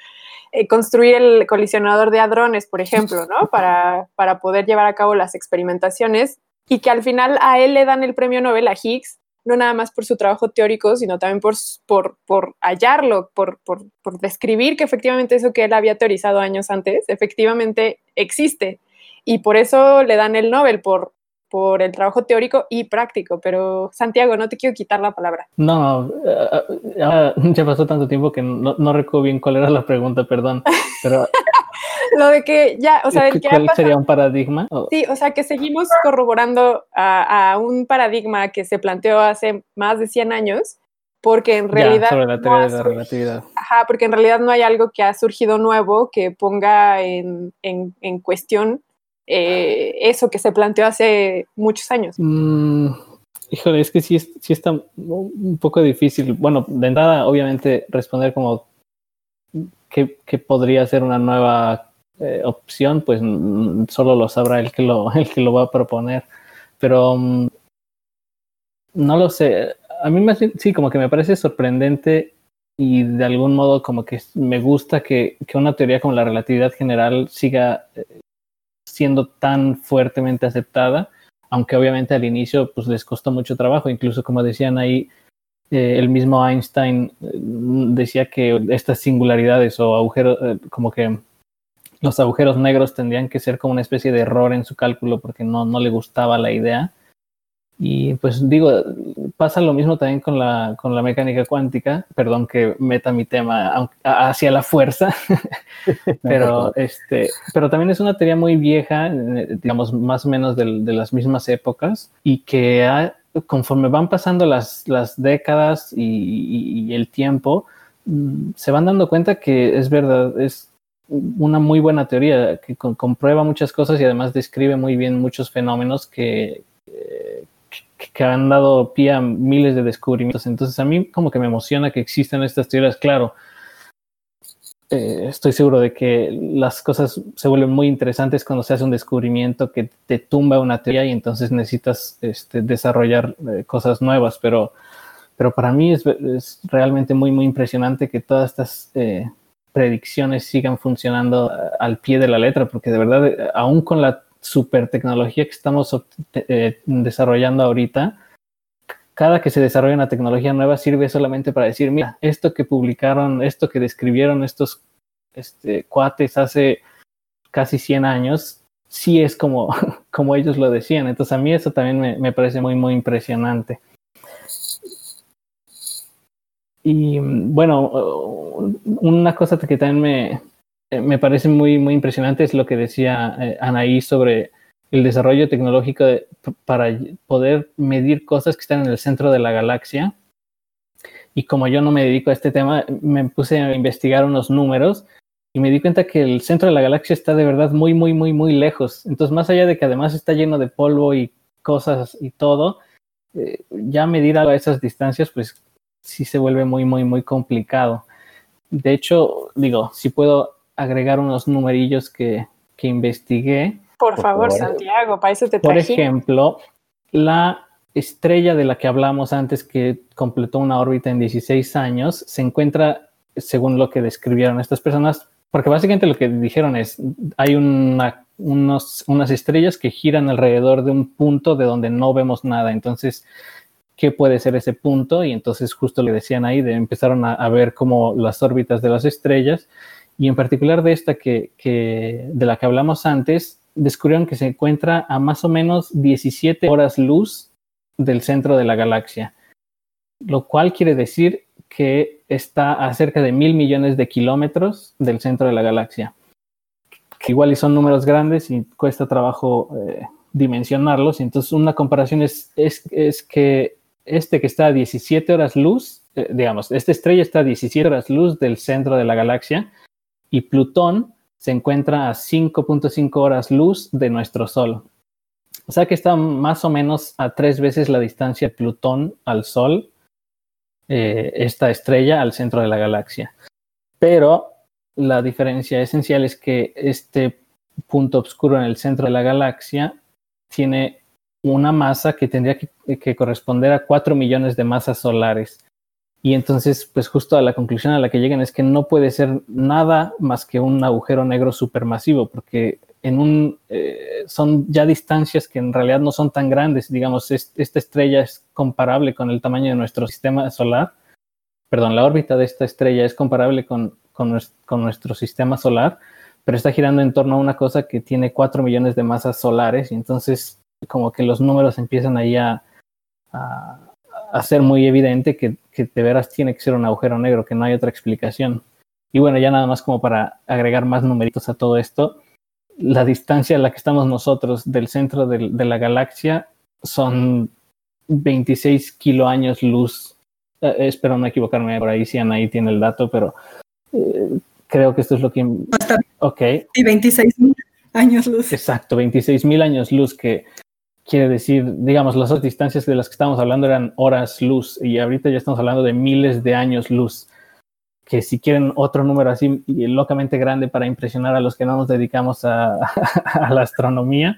eh, construir el colisionador de hadrones, por ejemplo, ¿no? Para, para poder llevar a cabo las experimentaciones y que al final a él le dan el premio Nobel a Higgs no nada más por su trabajo teórico, sino también por, por, por hallarlo, por, por, describir que efectivamente eso que él había teorizado años antes, efectivamente existe. Y por eso le dan el Nobel, por, por el trabajo teórico y práctico. Pero Santiago, no te quiero quitar la palabra. No, eh, eh, ya pasó tanto tiempo que no, no recuerdo bien cuál era la pregunta, perdón. Pero lo de que ya, o sea, el que ¿Cuál sería un paradigma? Sí, o sea, que seguimos corroborando a, un paradigma que se planteó hace más de 100 años, porque en realidad... sobre la teoría de la relatividad. Ajá, porque en realidad no hay algo que ha surgido nuevo que ponga en, en, cuestión eh, eso que se planteó hace muchos años. Mm, híjole, es que sí, sí está un poco difícil. Bueno, de entrada, obviamente, responder como qué podría ser una nueva eh, opción, pues solo lo sabrá el que lo, el que lo va a proponer. Pero mm, no lo sé. A mí más sí, como que me parece sorprendente y de algún modo como que me gusta que, que una teoría como la relatividad general siga eh, siendo tan fuertemente aceptada, aunque obviamente al inicio pues les costó mucho trabajo, incluso como decían ahí, eh, el mismo Einstein decía que estas singularidades o agujeros, como que los agujeros negros tendrían que ser como una especie de error en su cálculo porque no, no le gustaba la idea. Y pues digo, pasa lo mismo también con la, con la mecánica cuántica, perdón que meta mi tema hacia la fuerza, pero, este, pero también es una teoría muy vieja, digamos más o menos de, las mismas épocas, y que conforme van pasando las, las décadas y, y, el tiempo, mm, se van dando cuenta que es verdad, es una muy buena teoría que comprueba muchas cosas y además describe muy bien muchos fenómenos que, que, han dado pie a miles de descubrimientos. Entonces a mí como que me emociona que existan estas teorías. Claro, eh, estoy seguro de que las cosas se vuelven muy interesantes cuando se hace un descubrimiento que te tumba una teoría y entonces necesitas este, desarrollar eh, cosas nuevas, pero, pero para mí es, es, realmente muy, muy impresionante que todas estas... Predicciones sigan funcionando eh, al pie de la letra, porque de verdad, eh, aún con la super tecnología que estamos eh, desarrollando ahorita, cada que se desarrolla una tecnología nueva sirve solamente para decir, mira, esto que publicaron, esto que describieron estos este, cuates hace casi 100 años, sí es como, como ellos lo decían. Entonces a mí eso también me, me parece muy, muy impresionante. Y bueno, una cosa que también me, eh, me parece muy, muy impresionante es lo que decía eh, Anaí sobre el desarrollo tecnológico para poder medir cosas que están en el centro de la galaxia. Y como yo no me dedico a este tema, me puse a investigar unos números y me di cuenta que el centro de la galaxia está de verdad muy, muy, muy, muy lejos. Entonces, más allá de que además está lleno de polvo y cosas y todo, eh, ya medir a esas distancias, pues sí se vuelve muy, muy, muy complicado. De hecho, digo, si puedo agregar unos numerillos que, que investigué. Por, favor, Santiago, para eso te Por ejemplo, la estrella de la que hablamos antes, que completó una órbita en 16 años, se encuentra, según lo que describieron estas personas, porque básicamente lo que dijeron es, hay una, unos, unas estrellas que giran alrededor de un punto de donde no vemos nada. Entonces, ¿qué puede ser ese punto? Y entonces justo le decían ahí, de, empezaron a, ver como las órbitas de las estrellas, y en particular de esta que, que, de la que hablamos antes, descubrieron que se encuentra a más o menos 17 horas luz del centro de la galaxia, lo cual quiere decir que está a cerca de mil millones de kilómetros del centro de la galaxia. Que igual y son números grandes y cuesta trabajo eh, dimensionarlos. Entonces, una comparación es, es, que este que está a 17 horas luz, eh, digamos, esta estrella está a 17 horas luz del centro de la galaxia y Plutón se encuentra a 5.5 horas luz de nuestro Sol. O sea que está más o menos a tres veces la distancia de Plutón al Sol eh, esta estrella al centro de la galaxia. Pero la diferencia esencial es que este punto oscuro en el centro de la galaxia tiene una masa que tendría que, corresponder a 4 millones de masas solares. Y entonces, pues justo a la conclusión a la que llegan es que no puede ser nada más que un agujero negro supermasivo, porque en un, eh, son ya distancias que en realidad no son tan grandes. Digamos, esta estrella es comparable con el tamaño de nuestro sistema solar. Perdón, la órbita de esta estrella es comparable con, con, nuestro, sistema solar, pero está girando en torno a una cosa que tiene 4 millones de masas solares y entonces como que los números empiezan ahí a, a, ser muy evidente que, que de veras tiene que ser un agujero negro, que no hay otra explicación. Y bueno, ya nada más como para agregar más numeritos a todo esto, la distancia a la que estamos nosotros del centro de, la galaxia son 26 kiloaños luz. Eh, espero no equivocarme por ahí si Anaí tiene el dato, pero eh, creo que esto es lo que... Ok. Y 26 mil años luz. Exacto, 26 mil años luz, que quiere decir, digamos, las otras distancias de las que estamos hablando eran horas luz y ahorita ya estamos hablando de miles de años luz que si quieren otro número así locamente grande para impresionar a los que no nos dedicamos a, la astronomía,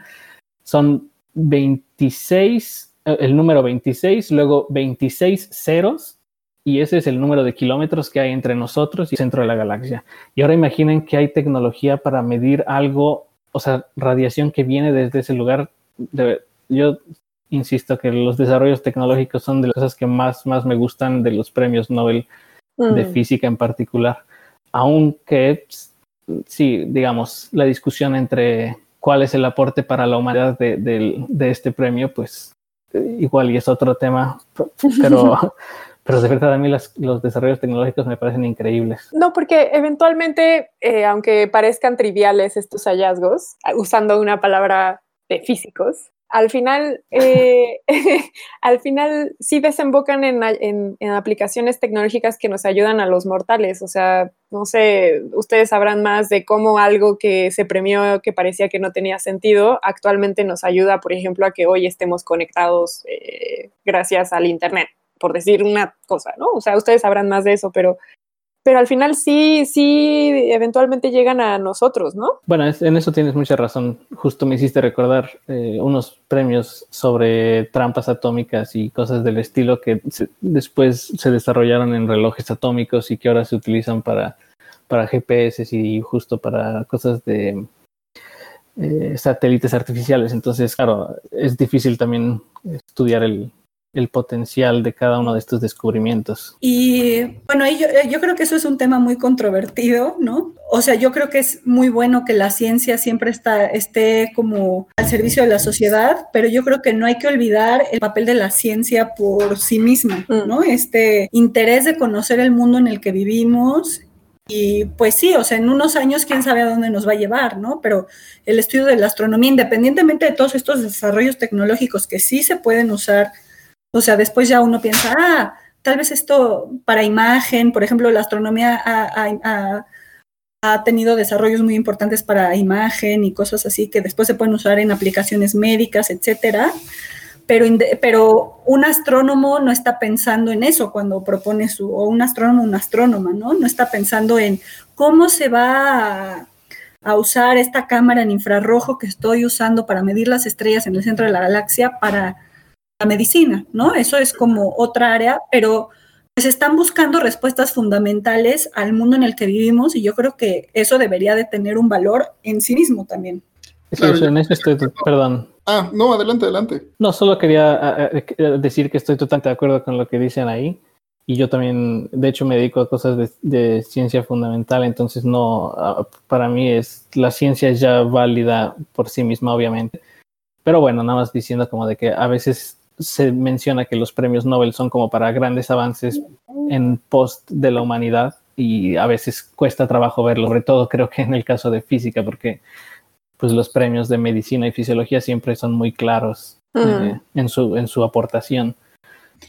son 26, eh, el número 26, luego 26 ceros, y ese es el número de kilómetros que hay entre nosotros y el centro de la galaxia. Y ahora imaginen que hay tecnología para medir algo, o sea, radiación que viene desde ese lugar. Yo insisto que los desarrollos tecnológicos son de las cosas que más, más me gustan de los premios Nobel de mm. física en particular, aunque sí, digamos, la discusión entre cuál es el aporte para la humanidad de, este premio, pues igual y es otro tema, pero, pero de verdad a mí los desarrollos tecnológicos me parecen increíbles. No, porque eventualmente, eh, aunque parezcan triviales estos hallazgos, usando una palabra de físicos, al final, eh, al final sí desembocan en, aplicaciones tecnológicas que nos ayudan a los mortales. O sea, no sé, ustedes sabrán más de cómo algo que se premió que parecía que no tenía sentido, actualmente nos ayuda, por ejemplo, a que hoy estemos conectados eh, gracias al Internet, por decir una cosa, ¿no? O sea, ustedes sabrán más de eso, pero pero al final sí, sí, eventualmente llegan a nosotros, ¿no? Bueno, en eso tienes mucha razón. Justo me hiciste recordar eh, unos premios sobre trampas atómicas y cosas del estilo que después se desarrollaron en relojes atómicos y que ahora se utilizan para, para GPS y justo para cosas de eh, satélites artificiales. Entonces, claro, es difícil también estudiar el, el potencial de cada uno de estos descubrimientos. Y bueno, yo, yo, creo que eso es un tema muy controvertido, ¿no? O sea, yo creo que es muy bueno que la ciencia siempre está, esté como al servicio de la sociedad, pero yo creo que no hay que olvidar el papel de la ciencia por sí misma, mm. ¿no? Este interés de conocer el mundo en el que vivimos y pues sí, o sea, en unos años quién sabe a dónde nos va a llevar, ¿no? Pero el estudio de la astronomía, independientemente de todos estos desarrollos tecnológicos que sí se pueden usar o sea, después ya uno piensa, ah, tal vez esto para imagen, por ejemplo, la astronomía ha, tenido desarrollos muy importantes para imagen y cosas así que después se pueden usar en aplicaciones médicas, etcétera. Pero, pero un astrónomo no está pensando en eso cuando propone su, o un astrónomo, una astrónoma, ¿no? No está pensando en cómo se va a usar esta cámara en infrarrojo que estoy usando para medir las estrellas en el centro de la galaxia para la medicina, ¿no? Eso es como otra área, pero pues están buscando respuestas fundamentales al mundo en el que vivimos y yo creo que eso debería de tener un valor en sí mismo también. Sí, en eso estoy, perdón. Ah, no, adelante, adelante. No, solo quería decir que estoy totalmente de acuerdo con lo que dicen ahí. Y yo también, de hecho, me dedico a cosas de, de ciencia fundamental, entonces no, para mí es, la ciencia es ya válida por sí misma, obviamente. Pero bueno, nada más diciendo como de que a veces se menciona que los premios Nobel son como para grandes avances en post de la humanidad y a veces cuesta trabajo verlo, sobre todo creo que en el caso de física, porque pues los premios de medicina y fisiología siempre son muy claros eh, en, su, en su aportación.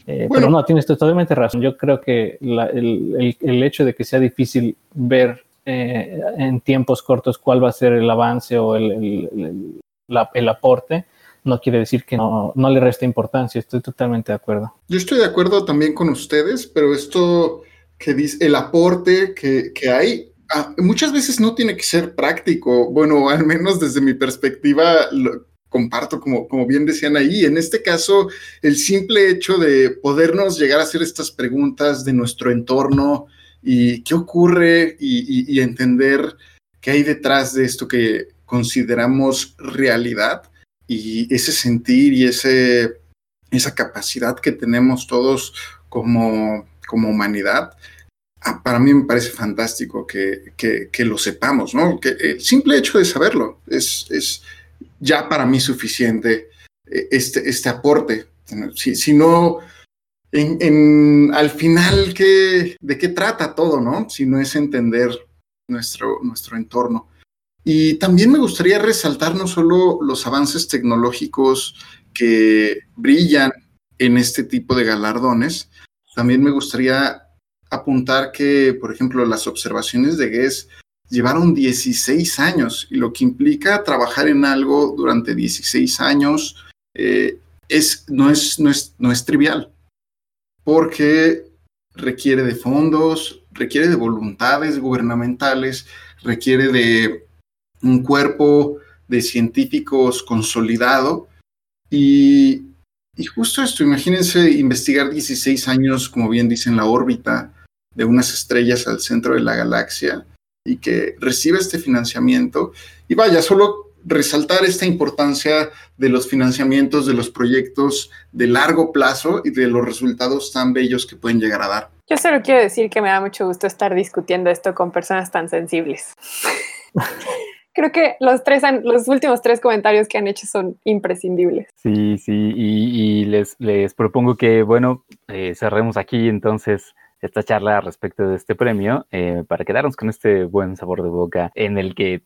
Eh, pero no, tienes totalmente razón. Yo creo que el, el, hecho de que sea difícil ver eh, en tiempos cortos cuál va a ser el avance o el, el aporte, no quiere decir que no, le resta importancia. Estoy totalmente de acuerdo. Yo estoy de acuerdo también con ustedes, pero esto que dice el aporte que, que hay, ah, muchas veces no tiene que ser práctico. Bueno, al menos desde mi perspectiva, lo, comparto, como, como bien decían ahí. En este caso, el simple hecho de podernos llegar a hacer estas preguntas de nuestro entorno y qué ocurre y entender qué hay detrás de esto que consideramos realidad, y ese sentir y ese, esa capacidad que tenemos todos como, como humanidad, ah, para mí me parece fantástico que, que, lo sepamos, ¿no? Que el simple hecho de saberlo es, es ya para mí suficiente eh, este, este aporte. Si, si no, en, en, al final, ¿qué, ¿de qué trata todo, no? Si no es entender nuestro, nuestro entorno. Y también me gustaría resaltar no solo los avances tecnológicos que brillan en este tipo de galardones, también me gustaría apuntar que, por ejemplo, las observaciones de GES llevaron 16 años y lo que implica trabajar en algo durante 16 años eh, es, no, es, no, es, no es trivial, porque requiere de fondos, requiere de voluntades gubernamentales, requiere de un cuerpo de científicos consolidado y, justo esto, imagínense investigar 16 años, como bien dice, en la órbita de unas estrellas al centro de la galaxia y que reciba este financiamiento. Y vaya, solo resaltar esta importancia de los financiamientos, de los proyectos de largo plazo y de los resultados tan bellos que pueden llegar a dar. Yo solo quiero decir que me da mucho gusto estar discutiendo esto con personas tan sensibles. creo que los tres los últimos tres comentarios que han hecho son imprescindibles. Sí, sí, y, les, les, propongo que, bueno, eh, cerremos aquí entonces esta charla respecto de este premio eh, para quedarnos con este buen sabor de boca en el que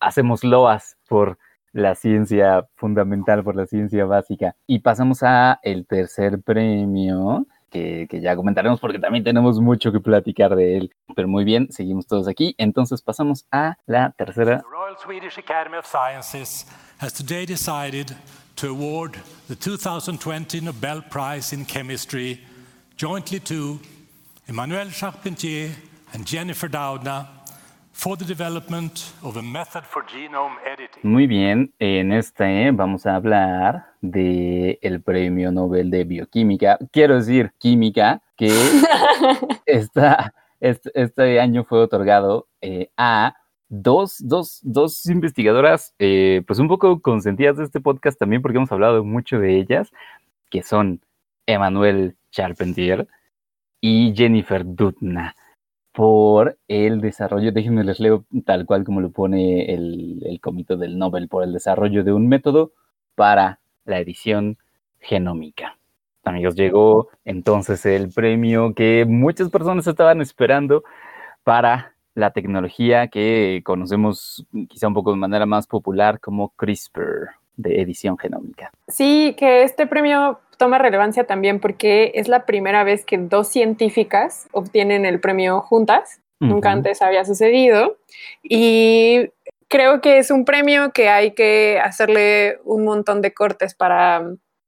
hacemos loas por la ciencia fundamental, por la ciencia básica. Y pasamos a el tercer premio, que, ya comentaremos porque también tenemos mucho que platicar de él. Pero muy bien, seguimos todos aquí. Entonces pasamos a la tercera. The Royal Swedish Academy of Sciences has today decided to award the 2020 Nobel Prize in Chemistry jointly to Emmanuel Charpentier and Jennifer Doudna Muy bien, en este vamos a hablar de el Premio Nobel de Bioquímica, quiero decir química, que esta, este, este, año fue otorgado eh, a dos, dos, dos investigadoras, eh, pues un poco consentidas de este podcast también, porque hemos hablado mucho de ellas, que son Emmanuel Charpentier y Jennifer Doudna por el desarrollo, déjenme les leo tal cual como lo pone el, el comité del Nobel, por el desarrollo de un método para la edición genómica. Amigos, llegó entonces el premio que muchas personas estaban esperando para la tecnología que conocemos quizá un poco de manera más popular como CRISPR. De edición genómica. Sí, que este premio toma relevancia también porque es la primera vez que dos científicas obtienen el premio juntas. Nunca antes había sucedido. Y creo que es un premio que hay que hacerle un montón de cortes para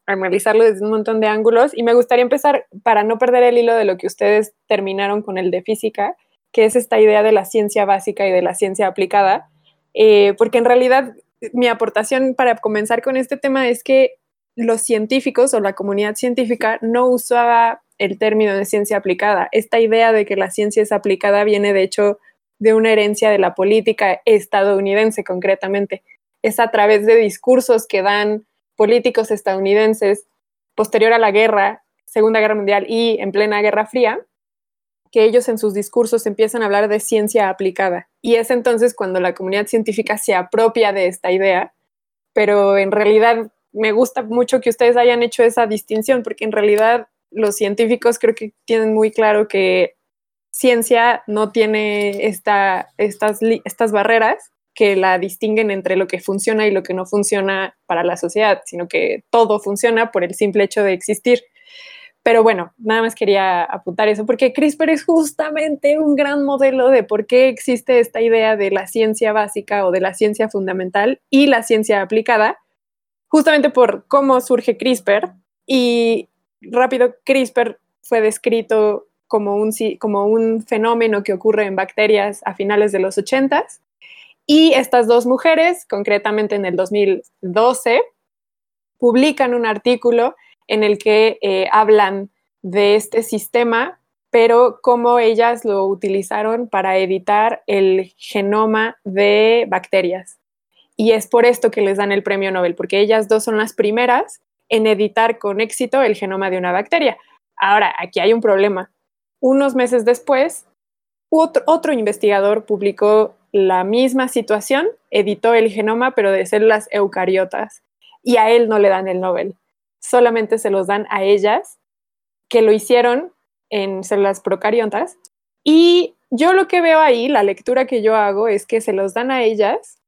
analizarlo desde un montón de ángulos. Y me gustaría empezar, para no perder el hilo de lo que ustedes terminaron con el de física, que es esta idea de la ciencia básica y de la ciencia aplicada, eh, porque en realidad mi aportación para comenzar con este tema es que los científicos o la comunidad científica no usaba el término de ciencia aplicada. Esta idea de que la ciencia es aplicada viene de hecho de una herencia de la política estadounidense concretamente. Es a través de discursos que dan políticos estadounidenses posterior a la guerra, Segunda Guerra Mundial y en plena Guerra Fría, que ellos en sus discursos empiezan a hablar de ciencia aplicada. Y es entonces cuando la comunidad científica se apropia de esta idea, pero en realidad me gusta mucho que ustedes hayan hecho esa distinción, porque en realidad los científicos creo que tienen muy claro que ciencia no tiene esta, estas, estas barreras que la distinguen entre lo que funciona y lo que no funciona para la sociedad, sino que todo funciona por el simple hecho de existir. Pero bueno, nada más quería apuntar eso, porque CRISPR es justamente un gran modelo de por qué existe esta idea de la ciencia básica o de la ciencia fundamental y la ciencia aplicada, justamente por cómo surge CRISPR. Y rápido, CRISPR fue descrito como un, como un fenómeno que ocurre en bacterias a finales de los 80 y estas dos mujeres, concretamente en el 2012, publican un artículo en el que eh, hablan de este sistema, pero cómo ellas lo utilizaron para editar el genoma de bacterias. Y es por esto que les dan el premio Nobel, porque ellas dos son las primeras en editar con éxito el genoma de una bacteria. Ahora, aquí hay un problema. Unos meses después, otro, otro investigador publicó la misma situación, editó el genoma, pero de células eucariotas, y a él no le dan el Nobel solamente se los dan a ellas, que lo hicieron en células procariontas. Y yo lo que veo ahí, la lectura que yo hago es que se los dan a ellas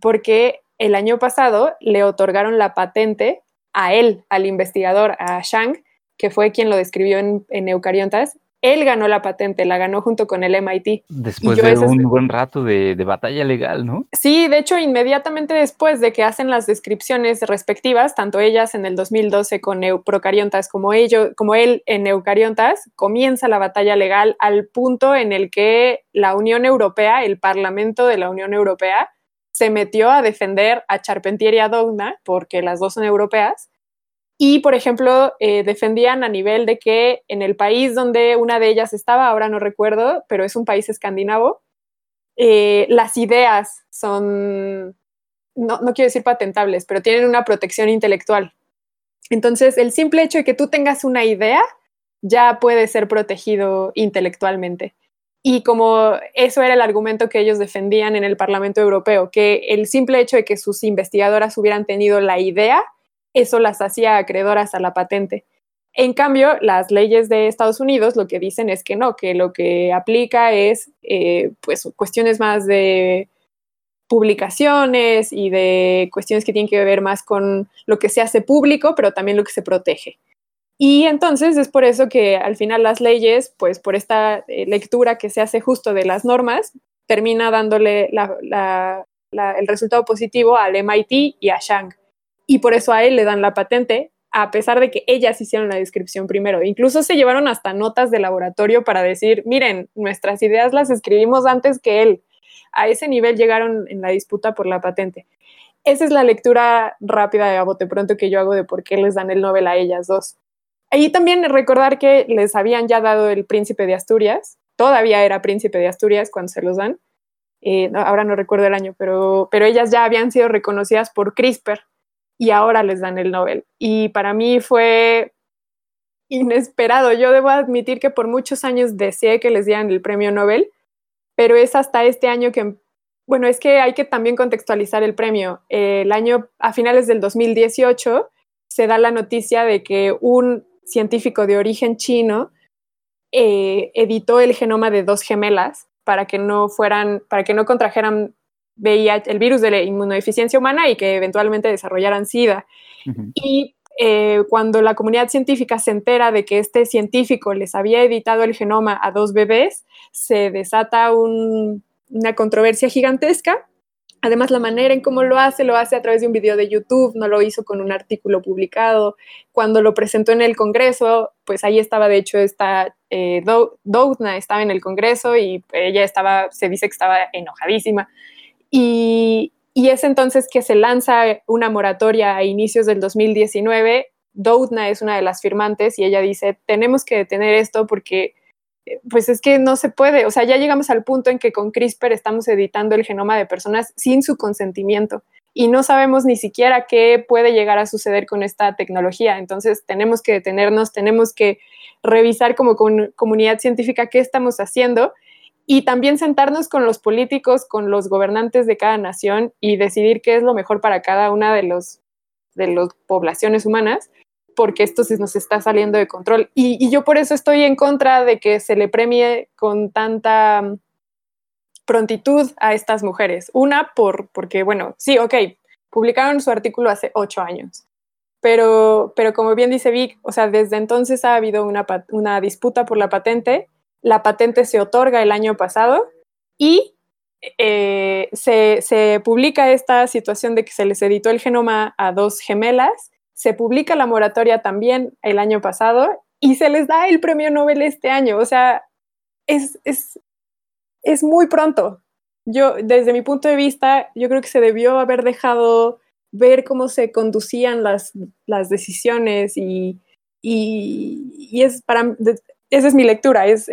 porque el año pasado le otorgaron la patente a él, al investigador, a Shang, que fue quien lo describió en, en eucariontas, él ganó la patente, la ganó junto con el MIT. Después de un buen rato de, batalla legal, ¿no? Sí, de hecho, inmediatamente después de que hacen las descripciones respectivas, tanto ellas en el 2012 con procariontas como, ellos, como él en eucariontas, comienza la batalla legal al punto en el que la Unión Europea, el Parlamento de la Unión Europea, se metió a defender a Charpentier y a Dogna, porque las dos son europeas, y, por ejemplo, eh, defendían a nivel de que en el país donde una de ellas estaba, ahora no recuerdo, pero es un país escandinavo, eh, las ideas son, no, no quiero decir patentables, pero tienen una protección intelectual. Entonces, el simple hecho de que tú tengas una idea ya puede ser protegido intelectualmente. Y como eso era el argumento que ellos defendían en el Parlamento Europeo, que el simple hecho de que sus investigadoras hubieran tenido la idea eso las hacía acreedoras a la patente. En cambio, las leyes de Estados Unidos lo que dicen es que no, que lo que aplica es eh, pues, cuestiones más de publicaciones y de cuestiones que tienen que ver más con lo que se hace público, pero también lo que se protege. Y entonces es por eso que al final las leyes, pues por esta eh, lectura que se hace justo de las normas, termina dándole el resultado positivo al MIT y a Shang y por eso a él le dan la patente, a pesar de que ellas hicieron la descripción primero. Incluso se llevaron hasta notas de laboratorio para decir, miren, nuestras ideas las escribimos antes que él. A ese nivel llegaron en la disputa por la patente. Esa es la lectura rápida de a bote pronto que yo hago de por qué les dan el Nobel a ellas dos. Ahí también recordar que les habían ya dado el príncipe de Asturias, todavía era príncipe de Asturias cuando se los dan, eh, ahora no recuerdo el año, pero, pero ellas ya habían sido reconocidas por CRISPR, y ahora les dan el Nobel. Y para mí fue inesperado. Yo debo admitir que por muchos años deseé que les dieran el premio Nobel, pero es hasta este año que, bueno, es que hay que también contextualizar el premio. el año, a finales del 2018, se da la noticia de que un científico de origen chino eh, editó el genoma de dos gemelas para que no fueran, para que no contrajeran VIH, el virus de la inmunodeficiencia humana y que eventualmente desarrollaran SIDA. Y eh, cuando la comunidad científica se entera de que este científico les había editado el genoma a dos bebés, se desata una controversia gigantesca. Además, la manera en cómo lo hace, lo hace a través de un video de YouTube, no lo hizo con un artículo publicado. Cuando lo presentó en el Congreso, pues ahí estaba, de hecho, esta eh, Doudna estaba en el Congreso y ella estaba, se dice que estaba enojadísima. Y, es entonces que se lanza una moratoria a inicios del 2019. Doudna es una de las firmantes y ella dice, tenemos que detener esto porque eh, pues es que no se puede, o sea, ya llegamos al punto en que con CRISPR estamos editando el genoma de personas sin su consentimiento y no sabemos ni siquiera qué puede llegar a suceder con esta tecnología. Entonces tenemos que detenernos, tenemos que revisar como comunidad científica qué estamos haciendo y también sentarnos con los políticos, con los gobernantes de cada nación y decidir qué es lo mejor para cada una de los de las poblaciones humanas, porque esto se nos está saliendo de control. Y, yo por eso estoy en contra de que se le premie con tanta mm, prontitud a estas mujeres. Una, por, porque, bueno, sí, ok, publicaron su artículo hace ocho años, pero, pero como bien dice Vic, o sea, desde entonces ha habido una, una disputa por la patente la patente se otorga el año pasado y eh, se, publica esta situación de que se les editó el genoma a dos gemelas, se publica la moratoria también el año pasado y se les da el premio Nobel este año. O sea, es, es, es muy pronto. Yo, desde mi punto de vista, yo creo que se debió haber dejado ver cómo se conducían las, las decisiones y, y, y, es para esa es mi lectura, es,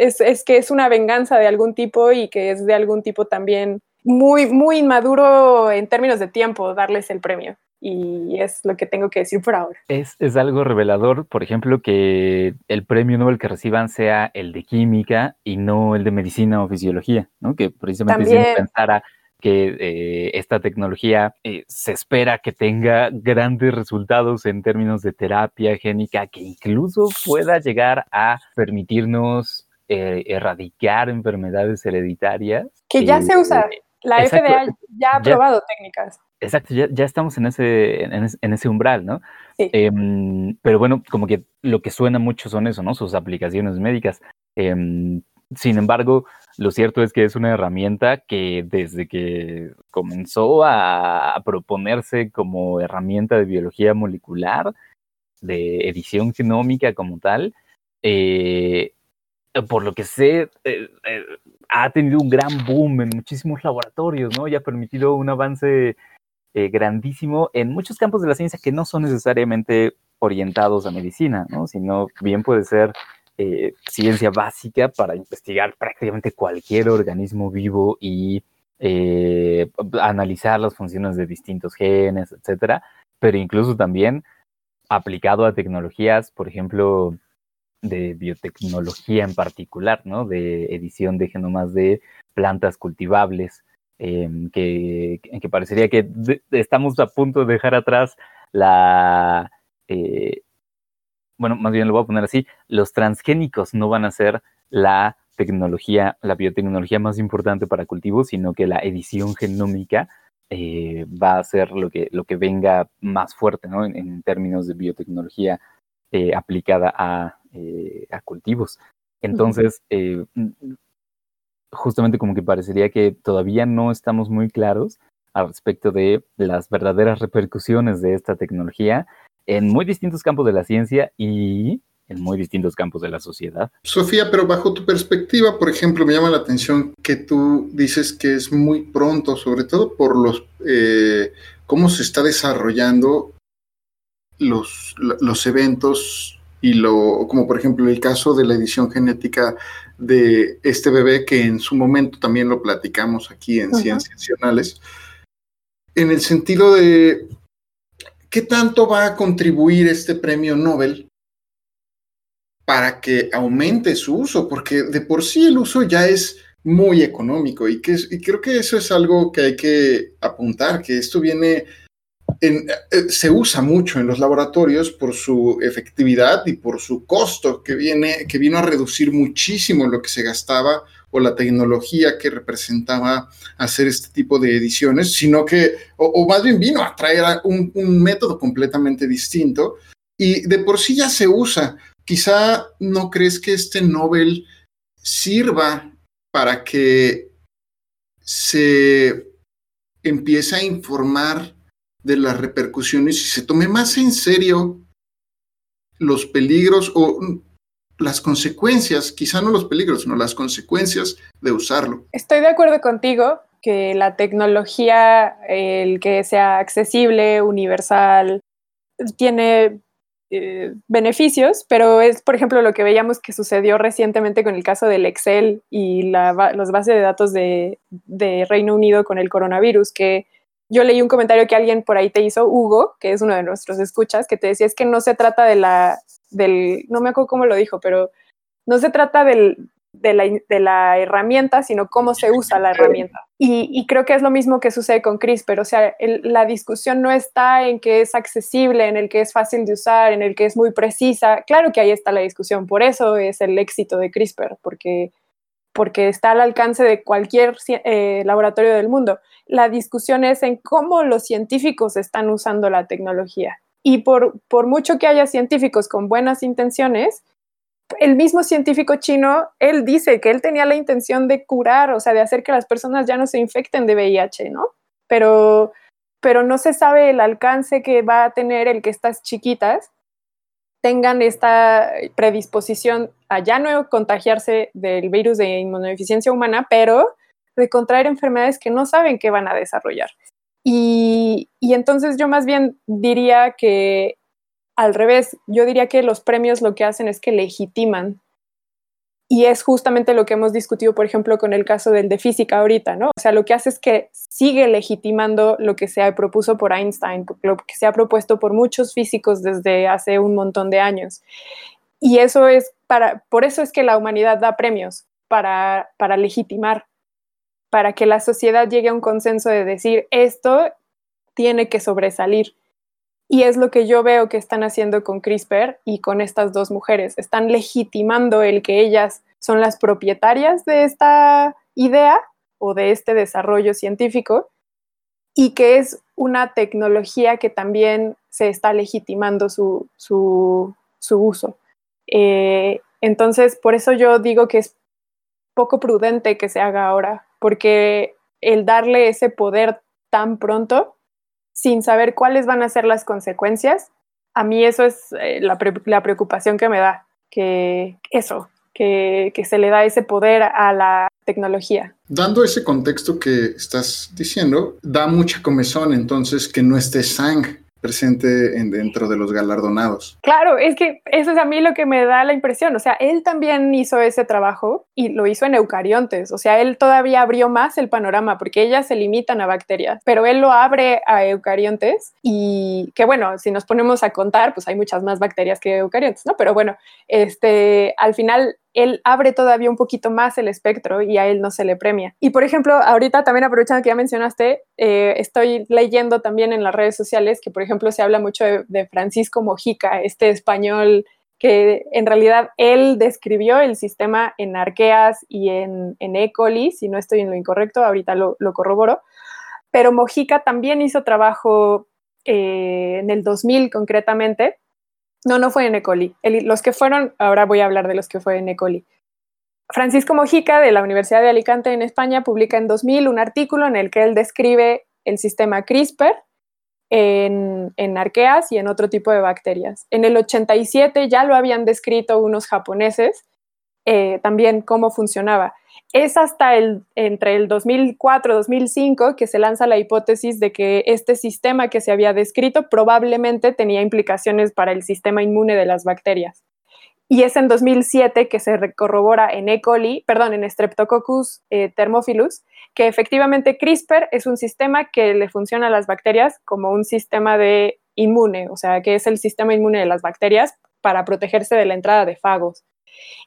que es una venganza de algún tipo y que es de algún tipo también muy, muy inmaduro en términos de tiempo darles el premio. Y es lo que tengo que decir por ahora. Es, algo revelador, por ejemplo, que el premio Nobel que reciban sea el de química y no el de medicina o fisiología, ¿no? Que precisamente si pensara que eh, esta tecnología eh, se espera que tenga grandes resultados en términos de terapia génica, que incluso pueda llegar a permitirnos eh, erradicar enfermedades hereditarias. Que ya se usa. La FDA ya ha probado técnicas. Exacto, ya, estamos en ese, en ese, umbral, ¿no? Em, pero bueno, como que lo que suena mucho son eso, ¿no? Sus aplicaciones médicas. Em, sin embargo, lo cierto es que es una herramienta que desde que comenzó a, proponerse como herramienta de biología molecular, de edición genómica como tal, eh, por lo que sé, eh, eh, ha tenido un gran boom en muchísimos laboratorios, ¿no? Y ha permitido un avance grandísimo en muchos campos de la ciencia que no son necesariamente orientados a medicina, ¿no? Sino bien puede ser eh, ciencia básica para investigar prácticamente cualquier organismo vivo y eh, analizar las funciones de distintos genes, etcétera, pero incluso también aplicado a tecnologías, por ejemplo, de biotecnología en particular, ¿no? De edición de genomas de plantas cultivables, em, que, parecería que estamos a punto de dejar atrás la, eh, bueno, más bien lo voy a poner así, los transgénicos no van a ser la tecnología, la biotecnología más importante para cultivos, sino que la edición genómica eh, va a ser lo que, lo que venga más fuerte, ¿no? En, términos de biotecnología eh, aplicada a, eh, a, cultivos. Entonces, justamente como que parecería que todavía no estamos muy claros al respecto de las verdaderas repercusiones de esta tecnología en muy distintos campos de la ciencia y en muy distintos campos de la sociedad. Sofía, pero bajo tu perspectiva, por ejemplo, me llama la atención que tú dices que es muy pronto, sobre todo por los eh, cómo se está desarrollando los, los eventos y lo, como por ejemplo el caso de la edición genética de este bebé que en su momento también lo platicamos aquí en Ciencias Nacionales, en el sentido de ¿qué tanto va a contribuir este premio Nobel para que aumente su uso? Porque de por sí el uso ya es muy económico y, que, creo que eso es algo que hay que apuntar, que esto viene, en, eh, se usa mucho en los laboratorios por su efectividad y por su costo que, viene, que vino a reducir muchísimo lo que se gastaba o la tecnología que representaba hacer este tipo de ediciones, sino que, o, más bien vino a traer un, un método completamente distinto y de por sí ya se usa. Quizá no crees que este Nobel sirva para que se empiece a informar de las repercusiones y se tome más en serio los peligros o las consecuencias, quizá no los peligros, sino las consecuencias de usarlo. Estoy de acuerdo contigo que la tecnología, el que sea accesible, universal, tiene eh, beneficios, pero es, por ejemplo, lo que veíamos que sucedió recientemente con el caso del Excel y la, los bases de datos de, de Reino Unido con el coronavirus, que yo leí un comentario que alguien por ahí te hizo, Hugo, que es uno de nuestros escuchas, que te decía es que no se trata de la, del, no me acuerdo cómo lo dijo, pero no se trata de, la, herramienta, sino cómo se usa la herramienta. Y, y creo que es lo mismo que sucede con CRISPR, o sea, la discusión no está en que es accesible, en el que es fácil de usar, en el que es muy precisa. Claro que ahí está la discusión, por eso es el éxito de CRISPR, porque porque está al alcance de cualquier eh, laboratorio del mundo. La discusión es en cómo los científicos están usando la tecnología. Y por, por mucho que haya científicos con buenas intenciones, el mismo científico chino, él dice que él tenía la intención de curar, o sea, de hacer que las personas ya no se infecten de VIH, ¿no? Pero, pero no se sabe el alcance que va a tener el que estas chiquitas tengan esta predisposición a ya no contagiarse del virus de inmunodeficiencia humana, pero de contraer enfermedades que no saben que van a desarrollar. Y, entonces yo más bien diría que al revés, yo diría que los premios lo que hacen es que legitiman y es justamente lo que hemos discutido, por ejemplo, con el caso del de física ahorita, ¿no? O sea, lo que hace es que sigue legitimando lo que se propuso por Einstein, lo que se ha propuesto por muchos físicos desde hace un montón de años. Y eso es para, por eso es que la humanidad da premios, para, para legitimar, para que la sociedad llegue a un consenso de decir, esto tiene que sobresalir. Y es lo que yo veo que están haciendo con CRISPR y con estas dos mujeres. Están legitimando el que ellas son las propietarias de esta idea o de este desarrollo científico y que es una tecnología que también se está legitimando su, su, uso. Eh, entonces, por eso yo digo que es poco prudente que se haga ahora, porque el darle ese poder tan pronto sin saber cuáles van a ser las consecuencias, a mí eso es eh, la, preocupación que me da, que eso, que, que, se le da ese poder a la tecnología. Dando ese contexto que estás diciendo, da mucha comezón entonces que no esté Sang presente en, dentro de los galardonados. Claro, es que eso es a mí lo que me da la impresión. O sea, él también hizo ese trabajo y lo hizo en eucariontes. O sea, él todavía abrió más el panorama porque ellas se limitan a bacterias, pero él lo abre a eucariontes y que bueno, si nos ponemos a contar, pues hay muchas más bacterias que eucariontes, ¿no? Pero bueno, este, al final él abre todavía un poquito más el espectro y a él no se le premia. Y por ejemplo, ahorita también aprovechando que ya mencionaste, eh, estoy leyendo también en las redes sociales que, por ejemplo, se habla mucho de, Francisco Mojica, este español que en realidad él describió el sistema en arqueas y en, en si no estoy en lo incorrecto, ahorita lo, corroboro, pero Mojica también hizo trabajo eh, en el 2000 concretamente no, no fue en Ecoli. los que fueron, ahora voy a hablar de los que fue en Ecoli. Francisco Mojica, de la Universidad de Alicante en España, publica en 2000 un artículo en el que él describe el sistema CRISPR en, en, arqueas y en otro tipo de bacterias. En el 87 ya lo habían descrito unos japoneses, eh, también cómo funcionaba. Es hasta el, entre el 2004-2005 que se lanza la hipótesis de que este sistema que se había descrito probablemente tenía implicaciones para el sistema inmune de las bacterias. Y es en 2007 que se corrobora en E. coli, perdón, en Streptococcus eh, thermophilus, que efectivamente CRISPR es un sistema que le funciona a las bacterias como un sistema de inmune, o sea, que es el sistema inmune de las bacterias para protegerse de la entrada de fagos.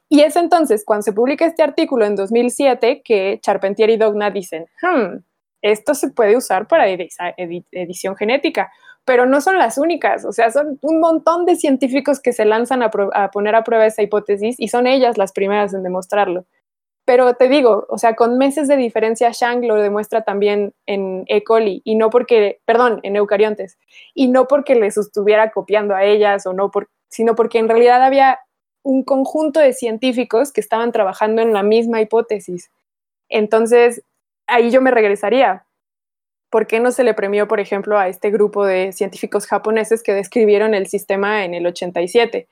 Y es entonces cuando se publica este artículo en 2007 que Charpentier y Dogna dicen, hmm, esto se puede usar para edición genética, pero no son las únicas, o sea, son un montón de científicos que se lanzan a, poner a prueba esa hipótesis y son ellas las primeras en demostrarlo. Pero te digo, o sea, con meses de diferencia, Shang lo demuestra también en E. coli, y no porque, perdón, en eucariontes, y no porque les estuviera copiando a ellas, o no por, sino porque en realidad había un conjunto de científicos que estaban trabajando en la misma hipótesis. Entonces, ahí yo me regresaría. ¿Por qué no se le premió, por ejemplo, a este grupo de científicos japoneses que describieron el sistema en el 87?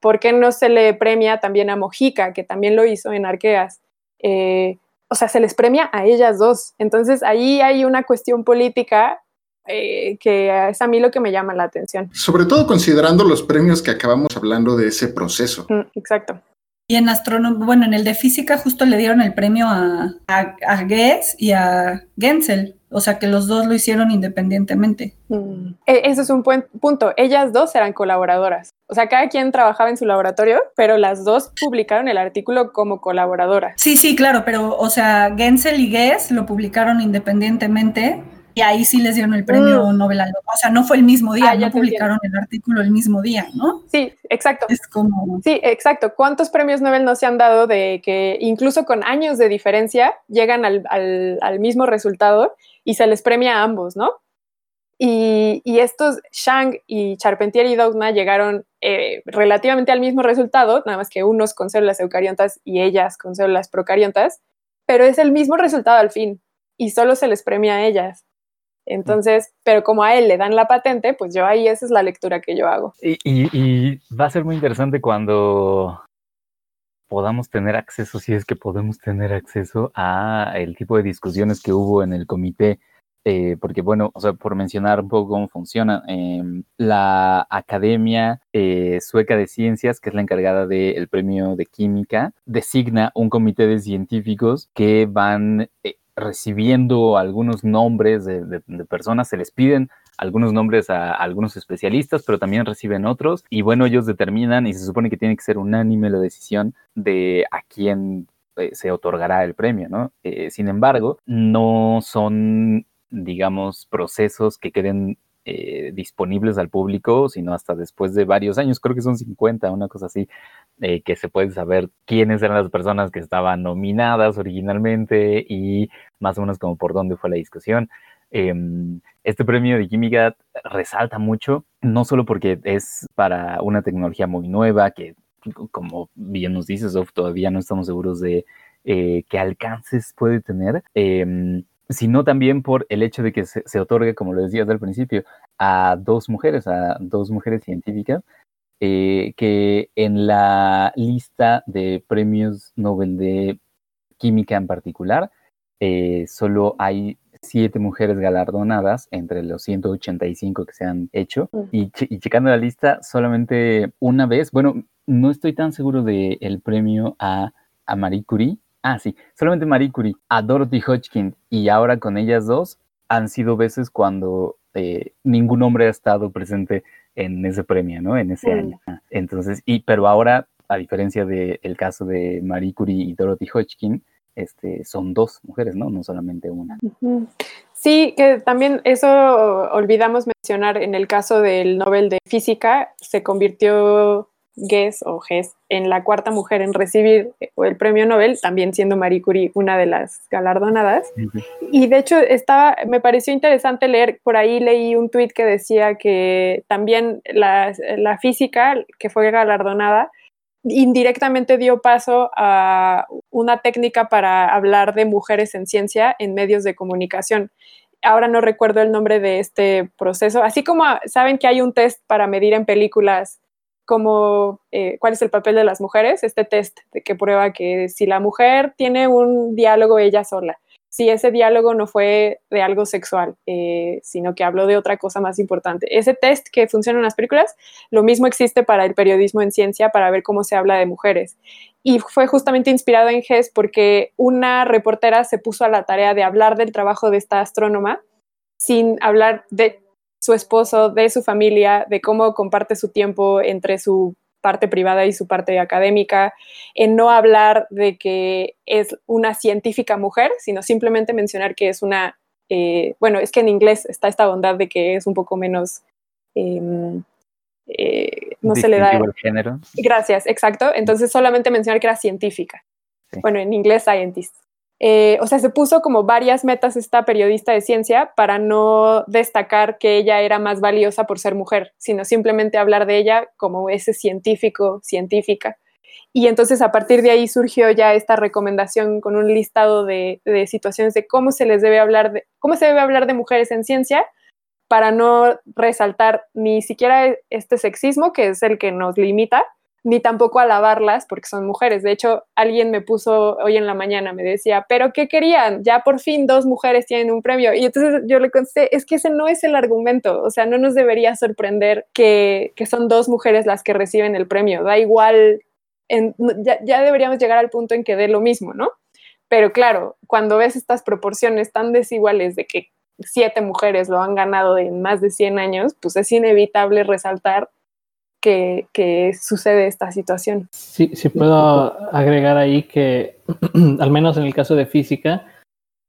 ¿Por qué no se le premia también a Mojica, que también lo hizo en Arqueas? Eh, o sea, se les premia a ellas dos. Entonces ahí hay una cuestión política eh, que es a mí lo que me llama la atención. Sobre todo considerando los premios que acabamos hablando de ese proceso. Mm, exacto. Y en astronomía, bueno, en el de física justo le dieron el premio a, a, a y a Gensel. O sea que los dos lo hicieron independientemente. Mm. E, ese es un buen punto. Ellas dos eran colaboradoras. O sea, cada quien trabajaba en su laboratorio, pero las dos publicaron el artículo como colaboradoras. Sí, sí, claro, pero, o sea, Gensel y Guess lo publicaron independientemente y ahí sí les dieron el premio mm. Nobel. O sea, no fue el mismo día, ah, no publicaron el artículo el mismo día, ¿no? Sí, exacto. Es como... Sí, exacto. ¿Cuántos premios Nobel no se han dado de que incluso con años de diferencia llegan al, mismo resultado y se les premia a ambos, ¿no? Y, estos Shang y Charpentier y Dogma llegaron eh, relativamente al mismo resultado, nada más que unos con células eucariontas y ellas con células procariontas, pero es el mismo resultado al fin y solo se les premia a ellas. Entonces, pero como a él le dan la patente, pues yo ahí esa es la lectura que yo hago. Y, va a ser muy interesante cuando podamos tener acceso, si es que podemos tener acceso a el tipo de discusiones que hubo en el comité, eh, porque bueno, o sea, por mencionar un poco cómo funciona, em, la Academia eh, Sueca de Ciencias, que es la encargada del premio de química, designa un comité de científicos que van eh, recibiendo algunos nombres de, personas, se les piden algunos nombres a, algunos especialistas, pero también reciben otros y bueno, ellos determinan y se supone que tiene que ser unánime la decisión de a quién eh, se otorgará el premio, ¿no? Eh, sin embargo, no son, digamos, procesos que queden eh, disponibles al público, sino hasta después de varios años, creo que son 50, una cosa así, eh, que se puede saber quiénes eran las personas que estaban nominadas originalmente y más o menos como por dónde fue la discusión. Em, este premio de química resalta mucho, no solo porque es para una tecnología muy nueva, que como bien nos dices, todavía no estamos seguros de eh, qué alcances puede tener, em, sino también por el hecho de que se, otorgue, como lo decías al principio, a dos mujeres, a dos mujeres científicas, eh, que en la lista de premios Nobel de Química en particular, eh, solo hay siete mujeres galardonadas entre los 185 que se han hecho. Mm. Y, checando la lista, solamente una vez, bueno, no estoy tan seguro del premio a, a Marie Curie, Ah, sí, solamente Marie Curie, a Dorothy Hodgkin y ahora con ellas dos han sido veces cuando eh, ningún hombre ha estado presente en ese premio, ¿no? En ese año. Entonces, y pero ahora, a diferencia del caso de Marie Curie y Dorothy Hodgkin, este, son dos mujeres, ¿no? No solamente una. Sí, que también eso olvidamos mencionar en el caso del Nobel de Física, se convirtió Guess o Hess en la cuarta mujer en recibir eh, el premio Nobel, también siendo Marie Curie una de las galardonadas. Y de hecho estaba, me pareció interesante leer, por ahí leí un tuit que decía que también la, la física que fue galardonada indirectamente dio paso a una técnica para hablar de mujeres en ciencia en medios de comunicación. Ahora no recuerdo el nombre de este proceso, así como saben que hay un test para medir en películas como eh, cuál es el papel de las mujeres, este test que prueba que si la mujer tiene un diálogo ella sola, si ese diálogo no fue de algo sexual, eh, sino que habló de otra cosa más importante. Ese test que funciona en las películas, lo mismo existe para el periodismo en ciencia, para ver cómo se habla de mujeres. Y fue justamente inspirado en GES porque una reportera se puso a la tarea de hablar del trabajo de esta astrónoma sin hablar de su esposo, de su familia, de cómo comparte su tiempo entre su parte privada y su parte académica, en no hablar de que es una científica mujer, sino simplemente mencionar que es una, eh, bueno, es que en inglés está esta bondad de que es un poco menos, em, eh, no se le da... El género. Gracias, exacto. Entonces solamente mencionar que era científica. Bueno, en inglés scientist. Eh, o sea, se puso como varias metas esta periodista de ciencia para no destacar que ella era más valiosa por ser mujer, sino simplemente hablar de ella como ese científico, científica. Y entonces a partir de ahí surgió ya esta recomendación con un listado de, de, situaciones de cómo se les debe hablar de cómo se debe hablar de mujeres en ciencia para no resaltar ni siquiera este sexismo que es el que nos limita, ni tampoco alabarlas porque son mujeres. De hecho, alguien me puso hoy en la mañana, me decía, pero ¿qué querían? Ya por fin dos mujeres tienen un premio. Y entonces yo le contesté, es que ese no es el argumento, o sea, no nos debería sorprender que, que son dos mujeres las que reciben el premio, da igual, ya, ya deberíamos llegar al punto en que dé lo mismo, ¿no? Pero claro, cuando ves estas proporciones tan desiguales de que siete mujeres lo han ganado en más de 100 años, pues es inevitable resaltar que, que, sucede esta situación. Sí, sí puedo agregar ahí que, al menos en el caso de física,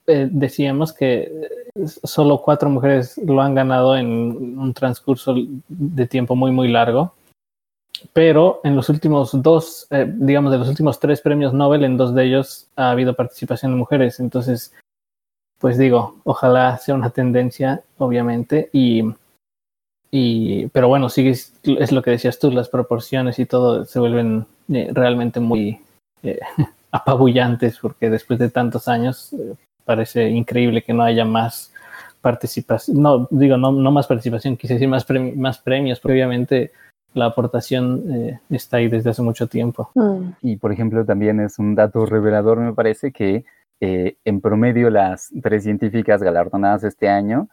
eh, decíamos que solo cuatro mujeres lo han ganado en un transcurso de tiempo muy, muy largo. Pero en los últimos dos, eh, digamos, de los últimos tres premios Nobel, en dos de ellos ha habido participación de mujeres. Entonces, pues digo, ojalá sea una tendencia, obviamente, y y, pero bueno, sí es, es, lo que decías tú, las proporciones y todo se vuelven eh, realmente muy eh, apabullantes porque después de tantos años eh, parece increíble que no haya más participación, no digo no, no más participación, quise decir más, premi más premios, porque obviamente la aportación eh, está ahí desde hace mucho tiempo. Mm. Y por ejemplo también es un dato revelador, me parece que en promedio las tres científicas galardonadas este año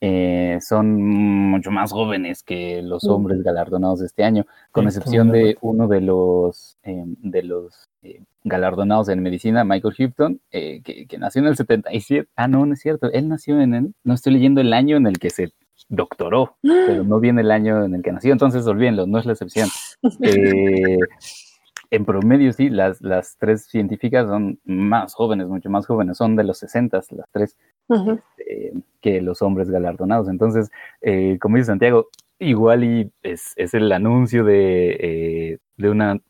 eh, son mucho más jóvenes que los hombres galardonados este año, con excepción de uno de los, eh, de los eh, galardonados en medicina, Michael Houghton, eh, que, que, nació en el 77. Ah, no, no es cierto. Él nació en el, no estoy leyendo el año en el que se doctoró, pero no viene el año en el que nació, entonces olvídenlo, no es la excepción. En promedio, sí, las, las tres científicas son más jóvenes, mucho más jóvenes, son de los 60, las tres. Uh -huh. este, que los hombres galardonados. Entonces, eh, como dice Santiago, igual y es, es el anuncio de, eh, de una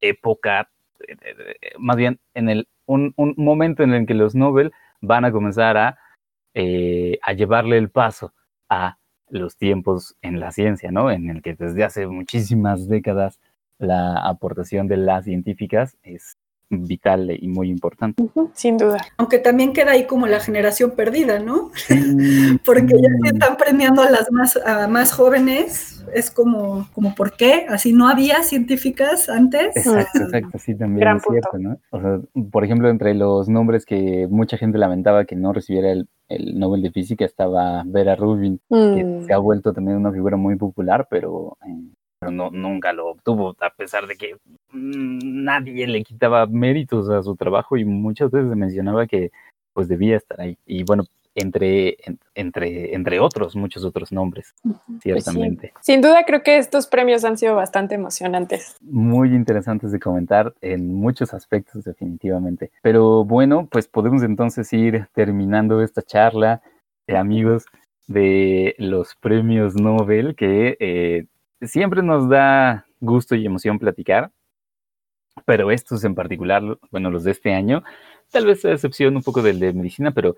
época, eh, más bien en el, un, un, momento en el que los Nobel van a comenzar a, a llevarle el paso a los tiempos en la ciencia, ¿no? En el que desde hace muchísimas décadas la aportación de las científicas es vital y muy importante. Uh -huh, sin duda. Aunque también queda ahí como la generación perdida, ¿no? Mm, Porque ya se están premiando a las más, a más jóvenes. Es como, como, ¿por qué? Así no había científicas antes. Exacto, exacto, sí, también Gran es punto. cierto, ¿no? O sea, por ejemplo, entre los nombres que mucha gente lamentaba que no recibiera el, el Nobel de Física estaba Vera Rubin, mm. que se ha vuelto también una figura muy popular, pero eh, pero no, nunca lo obtuvo, a pesar de que mmm, nadie le quitaba méritos a su trabajo y muchas veces se mencionaba que pues debía estar ahí. Y bueno, entre, en, entre, entre otros, muchos otros nombres, uh -huh. ciertamente. Pues sí. Sin duda creo que estos premios han sido bastante emocionantes. Muy interesantes de comentar en muchos aspectos, definitivamente. Pero bueno, pues podemos entonces ir terminando esta charla, eh, amigos, de los premios Nobel que... Eh, siempre nos da gusto y emoción platicar, pero estos en particular, bueno, los de este año, tal vez a excepción un poco del de medicina, pero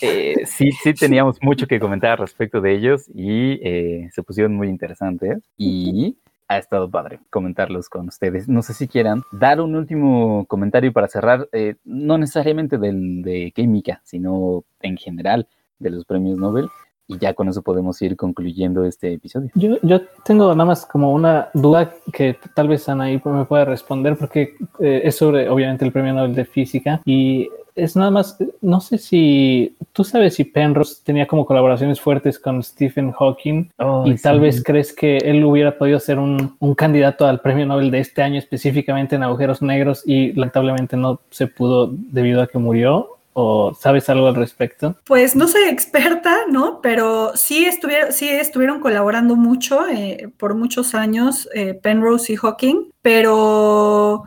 eh, sí, sí teníamos mucho que comentar respecto de ellos y eh, se pusieron muy interesantes y ha estado padre comentarlos con ustedes. No sé si quieran dar un último comentario para cerrar, eh, no necesariamente del de química, sino en general de los premios Nobel y ya con eso podemos ir concluyendo este episodio. Yo, yo tengo nada más como una duda que tal vez Anaí me pueda responder porque eh, es sobre obviamente el premio Nobel de Física y es nada más, no sé si tú sabes si Penrose tenía como colaboraciones fuertes con Stephen Hawking oh, y sí. tal vez crees que él hubiera podido ser un, un, candidato al premio Nobel de este año específicamente en agujeros negros y lamentablemente no se pudo debido a que murió ¿O sabes algo al respecto? Pues no soy experta, ¿no? Pero sí estuvieron, sí estuvieron colaborando mucho eh, por muchos años eh, Penrose y Hawking, pero,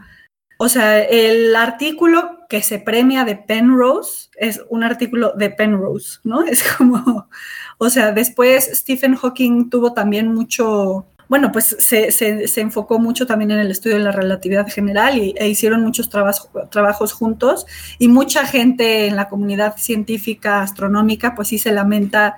o sea, el artículo que se premia de Penrose es un artículo de Penrose, ¿no? Es como, o sea, después Stephen Hawking tuvo también mucho, bueno, pues se, se, se, enfocó mucho también en el estudio de la relatividad general y, e hicieron muchos trabajos, juntos y mucha gente en la comunidad científica astronómica pues sí se lamenta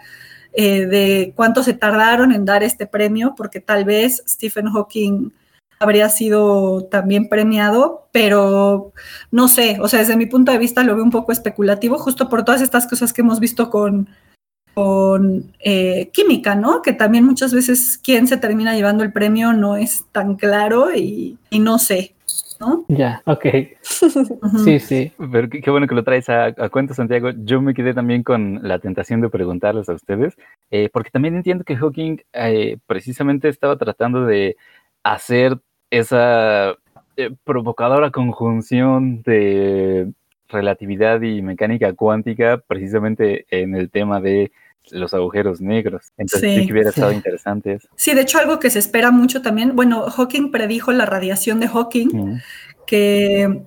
eh, de cuánto se tardaron en dar este premio, porque tal vez Stephen Hawking habría sido también premiado, pero no sé, o sea, desde mi punto de vista lo veo un poco especulativo, justo por todas estas cosas que hemos visto con, con eh, química, ¿no? Que también muchas veces quién se termina llevando el premio no es tan claro y, y no sé. ¿no? Ya, ok. sí, sí. Pero qué, qué, bueno que lo traes a, a, cuenta, Santiago. Yo me quedé también con la tentación de preguntarles a ustedes, eh, porque también entiendo que Hawking eh, precisamente estaba tratando de hacer esa eh, provocadora conjunción de relatividad y mecánica cuántica precisamente en el tema de los agujeros negros. Entonces sí, sí que hubiera estado interesante eso. Sí, de hecho algo que se espera mucho también, bueno, Hawking predijo la radiación de Hawking, que,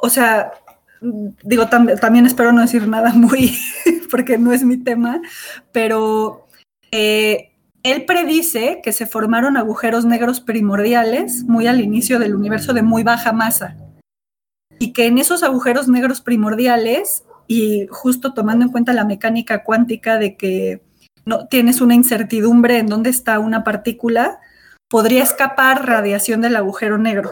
o sea, digo, tam también espero no decir nada muy, porque no es mi tema, pero eh, él predice que se formaron agujeros negros primordiales muy al inicio del universo de muy baja masa. Y que en esos agujeros negros primordiales y justo tomando en cuenta la mecánica cuántica de que no tienes una incertidumbre en dónde está una partícula, podría escapar radiación del agujero negro.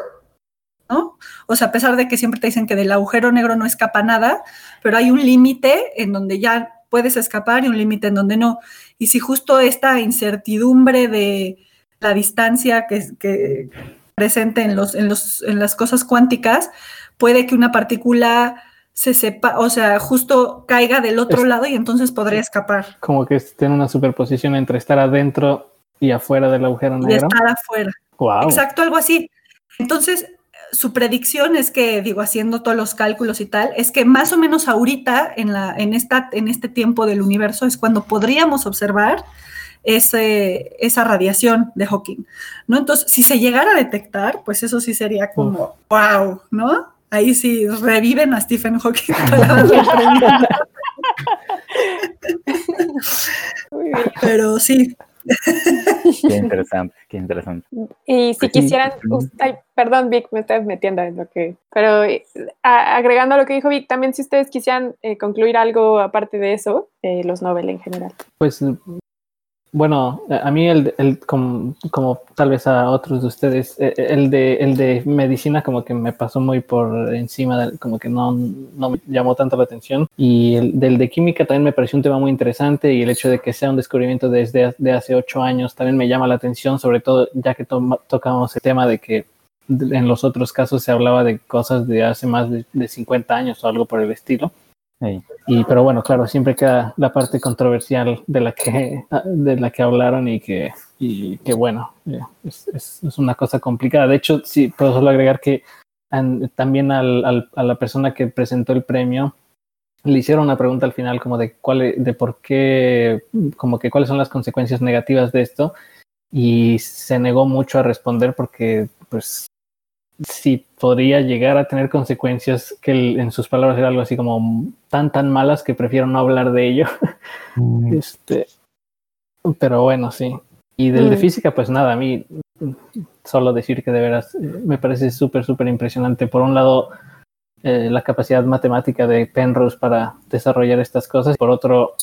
¿no? O sea, a pesar de que siempre te dicen que del agujero negro no escapa nada, pero hay un límite en donde ya puedes escapar y un límite en donde no. Y si justo esta incertidumbre de la distancia que, que presente en, los, en, los, en las cosas cuánticas, puede que una partícula se sepa, o sea, justo caiga del otro es, lado y entonces podría escapar. Como que tiene una superposición entre estar adentro y afuera del agujero negro. Y estar afuera. Wow. Exacto, algo así. Entonces, su predicción es que, digo, haciendo todos los cálculos y tal, es que más o menos ahorita, en, la, en, esta, en este tiempo del universo, es cuando podríamos observar ese, esa radiación de Hawking, ¿no? Entonces, si se llegara a detectar, pues eso sí sería como, Uf. wow, ¿no? Ahí sí reviven a Stephen Hawking para Pero sí. Qué interesante, qué interesante. Y si quisieran, ay, perdón Vic, me estás metiendo en lo que, pero a, agregando a lo que dijo Vic, también si ustedes quisieran eh, concluir algo aparte de eso, eh, los Nobel en general. Pues bueno, a mí el, el como, como, tal vez a otros de ustedes, eh, el de, el de medicina como que me pasó muy por encima, de, como que no, no, me llamó tanto la atención. Y el del de química también me pareció un tema muy interesante y el hecho de que sea un descubrimiento desde de hace ocho años también me llama la atención, sobre todo ya que to tocamos el tema de que en los otros casos se hablaba de cosas de hace más de, de 50 años o algo por el estilo. Y, pero bueno, claro, siempre queda la parte controversial de la que, de la que hablaron y que, y que bueno, es, es, es una cosa complicada. De hecho, sí, puedo solo agregar que también al, al, a la persona que presentó el premio le hicieron una pregunta al final como de cuál, de por qué, como que cuáles son las consecuencias negativas de esto y se negó mucho a responder porque pues sí podría llegar a tener consecuencias que el, en sus palabras era algo así como tan tan malas que prefiero no hablar de ello. Mm. Este, pero bueno, sí. Y del mm. de física, pues nada, a mí solo decir que de veras me parece súper, súper impresionante. Por un lado, eh, la capacidad matemática de Penrose para desarrollar estas cosas. Por otro,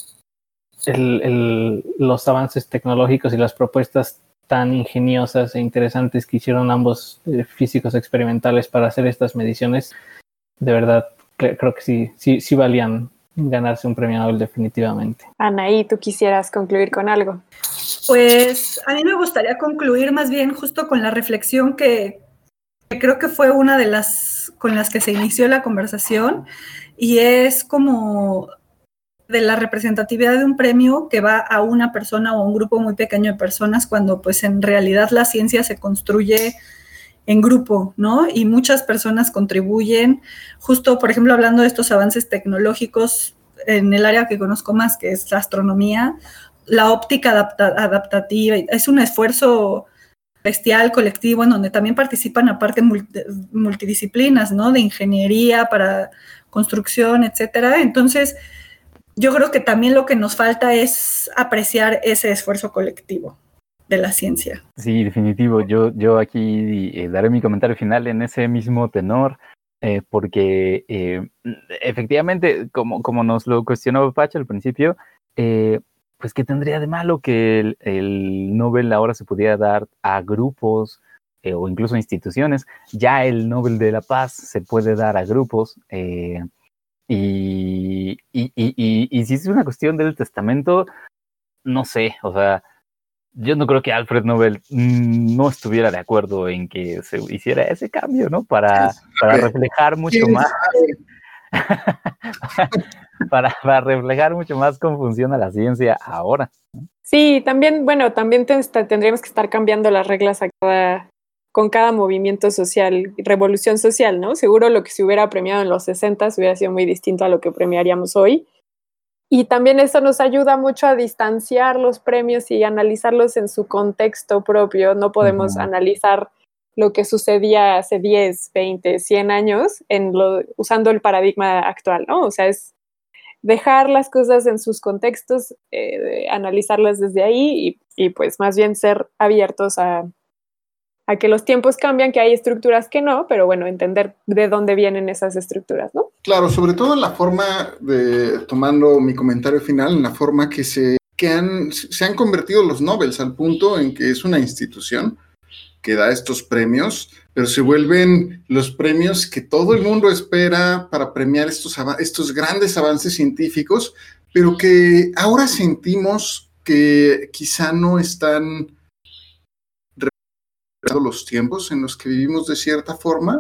el, el, los avances tecnológicos y las propuestas tan ingeniosas e interesantes que hicieron ambos eh, físicos experimentales para hacer estas mediciones, de verdad cre creo que sí, sí, sí valían ganarse un premio Nobel definitivamente. Anaí, ¿tú quisieras concluir con algo? Pues a mí me gustaría concluir más bien justo con la reflexión que, que creo que fue una de las con las que se inició la conversación y es como de la representatividad de un premio que va a una persona o a un grupo muy pequeño de personas cuando pues en realidad la ciencia se construye en grupo, ¿no? Y muchas personas contribuyen, justo, por ejemplo, hablando de estos avances tecnológicos en el área que conozco más, que es la astronomía, la óptica adapta adaptativa, es un esfuerzo bestial, colectivo, en donde también participan aparte multidisciplinas, ¿no? De ingeniería para construcción, etcétera. Entonces, yo creo que también lo que nos falta es apreciar ese esfuerzo colectivo. de la ciencia. Sí, definitivo. Yo, yo aquí eh, daré mi comentario final en ese mismo tenor. Eh, porque eh, efectivamente, como, como nos lo cuestionó Pacha al principio, pues que tendría de malo que el, el, Nobel ahora se pudiera dar a grupos o incluso a instituciones. Ya el Nobel de la Paz se puede dar a grupos. Y, y, y, y, si es una cuestión del testamento, no sé, o sea, yo no creo que Alfred Nobel no estuviera de acuerdo en que se hiciera ese cambio, ¿no? Para, para reflejar mucho más. para, para, reflejar mucho más cómo funciona la ciencia ahora. Sí, también, bueno, también te, tendríamos que estar cambiando las reglas a cada, con cada movimiento social, revolución social, ¿no? Seguro lo que se hubiera premiado en los 60 hubiera sido muy distinto a lo que premiaríamos hoy. Y también eso nos ayuda mucho a distanciar los premios y analizarlos en su contexto propio. No podemos uh -huh. analizar lo que sucedía hace 10, 20, 100 años en lo, usando el paradigma actual, ¿no? O sea, es dejar las cosas en sus contextos, eh, analizarlas desde ahí y, y, pues más bien ser abiertos a, a que los tiempos cambian, que hay estructuras que no, pero bueno, entender de dónde vienen esas estructuras, ¿no? Claro, sobre todo en la forma de, tomando mi comentario final, en la forma que se, que han, se han convertido los Nobels al punto en que es una institución que da estos premios, pero se vuelven los premios que todo el mundo espera para premiar estos, estos grandes avances científicos, pero que ahora sentimos que quizá no están los tiempos en los que vivimos de cierta forma.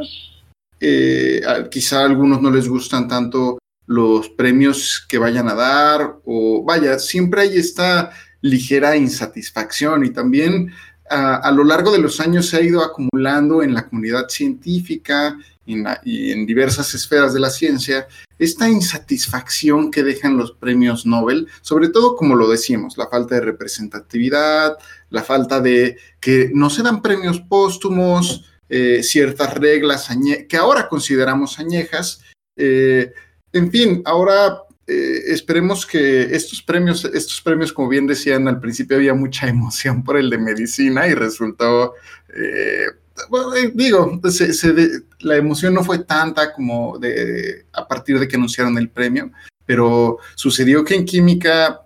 Eh, quizá a algunos no les gustan tanto los premios que vayan a dar o vaya, siempre hay esta ligera insatisfacción y también a, a lo largo de los años se ha ido acumulando en la comunidad científica y en diversas esferas de la ciencia esta insatisfacción que dejan los premios Nobel, sobre todo como lo decimos, la falta de representatividad, la falta de que no se dan premios póstumos, eh, ciertas reglas que ahora consideramos añejas. Eh, en fin, ahora eh, esperemos que estos premios, estos premios, como bien decían al principio, había mucha emoción por el de medicina y resultó, bueno, digo, la emoción no fue tanta como de, a partir de que anunciaron el premio, pero sucedió que en química,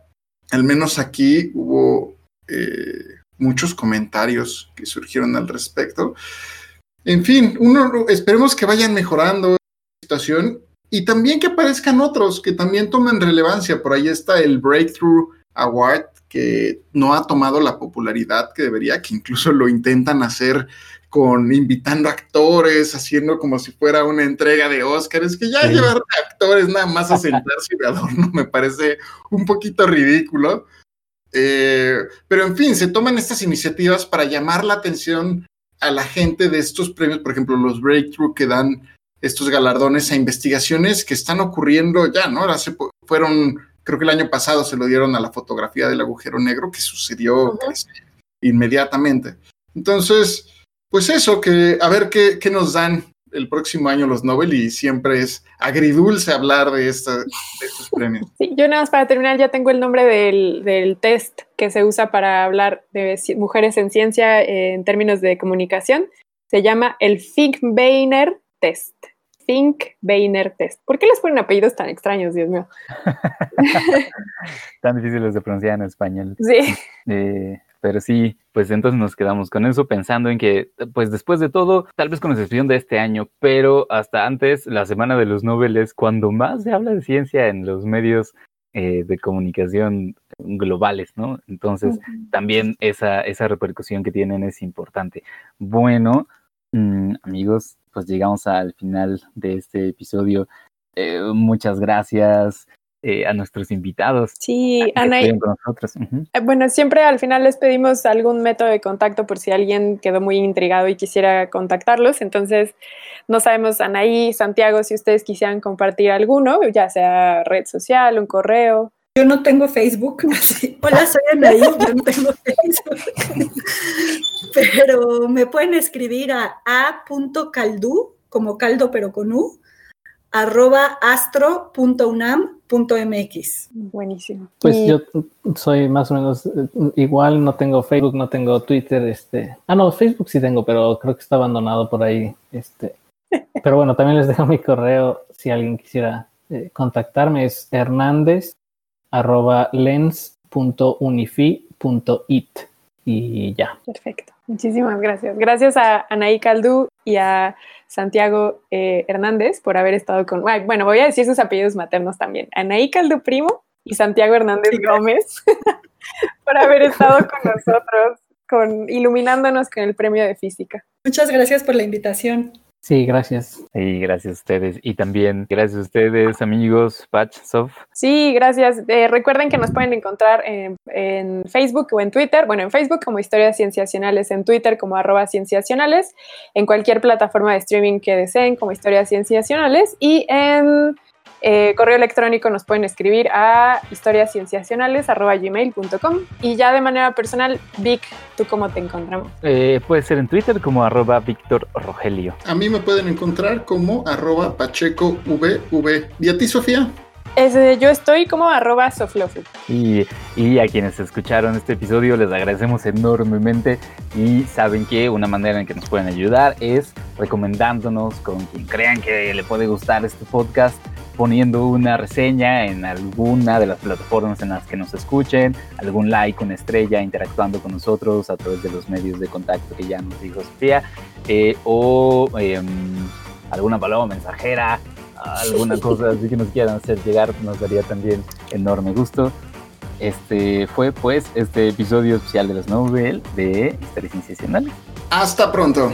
al menos aquí, hubo eh, muchos comentarios que surgieron al respecto. En fin, uno, esperemos que vayan mejorando la situación y también que aparezcan otros que también tomen relevancia. Por ahí está el Breakthrough Award, que no ha tomado la popularidad que debería, que incluso lo intentan hacer con invitando actores, haciendo como si fuera una entrega de Oscars, que ya sí. llevar actores nada más a sentarse de adorno me parece un poquito ridículo. Eh, pero en fin, se toman estas iniciativas para llamar la atención a la gente de estos premios, por ejemplo, los Breakthrough que dan estos galardones a investigaciones que están ocurriendo ya, ¿no? Hace, fueron, creo que el año pasado se lo dieron a la fotografía del agujero negro que sucedió uh -huh. inmediatamente. Entonces, pues eso, que a ver qué, qué, nos dan el próximo año los Nobel y siempre es agridulce hablar de, esta, de estos premios. Sí, yo nada más para terminar ya tengo el nombre del, del test que se usa para hablar de mujeres en ciencia eh, en términos de comunicación. Se llama el Fink-Beiner Test. Fink-Beiner Test. ¿Por qué les ponen apellidos tan extraños, Dios mío? tan difíciles de pronunciar en español. Sí. Eh, pero sí, pues entonces nos quedamos con eso pensando en que, pues después de todo, tal vez con excepción de este año, pero hasta antes, la Semana de los Nobel es cuando más se habla de ciencia en los medios eh, de comunicación globales, ¿no? Entonces, uh -huh. también esa, esa repercusión que tienen es importante. Bueno, mmm, amigos, pues llegamos al final de este episodio. Eh, muchas gracias eh, a nuestros invitados. Sí, Ana. Y, con nosotros. Uh -huh. Bueno, siempre al final les pedimos algún método de contacto por si alguien quedó muy intrigado y quisiera contactarlos. Entonces, no sabemos, Anaí, Santiago, si ustedes quisieran compartir alguno, ya sea red social, un correo. Yo no tengo Facebook. Hola, soy Anaí, yo no tengo Facebook. pero me pueden escribir a a.caldu, como caldo pero con u, arroba astro.unam nobel.mx. Buenísimo. Pues Y- yo soy más o menos eh, igual, no tengo Facebook, no tengo Twitter, este. Ah, no, Facebook sí tengo, pero creo que está abandonado por ahí. Este. Pero bueno, también les dejo mi correo si alguien quisiera eh, contactarme, es hernández arroba lens.unifi.it y ya. Perfecto. Muchísimas gracias. Gracias a Anaí Caldú y a Santiago eh, Hernández por haber estado con. bueno, voy a decir sus apellidos maternos también. Anaí Caldú Primo y Santiago Hernández Gómez por haber estado con nosotros, con, iluminándonos con el premio de física. Muchas gracias por la invitación. Sí, gracias. Y gracias a ustedes. Y también gracias a ustedes, amigos, Patch, Sof. Sí, gracias. Eh, recuerden que nos pueden encontrar en, en Facebook o en Twitter. Bueno, en Facebook como Historias Cienciacionales, en Twitter como arroba Cienciacionales, en cualquier plataforma de streaming que deseen como Historias Cienciacionales y en eh, correo electrónico nos pueden escribir a historiascienciacionales arroba gmail.com y ya de manera personal, Vic, ¿tú cómo te encontramos? Eh, puede ser en Twitter como arroba Víctor Rogelio. A mí me pueden encontrar como arroba pacheco vv. ¿Y a ti, Sofía? Ese, yo estoy como arroba soflofu. Y, y a quienes escucharon este episodio les agradecemos enormemente y saben que una manera en que nos pueden ayudar es recomendándonos con quien crean que le puede gustar este podcast, poniendo una reseña en alguna de las plataformas en las que nos escuchen, algún like, una estrella, interactuando con nosotros a través de los medios de contacto que ya nos dijo Sofía, eh, o em, alguna palabra mensajera, alguna cosa así que nos quieran hacer llegar, nos daría también enorme gusto. Este fue pues este episodio especial de los Nobel de Historias Sensacionales. Hasta pronto.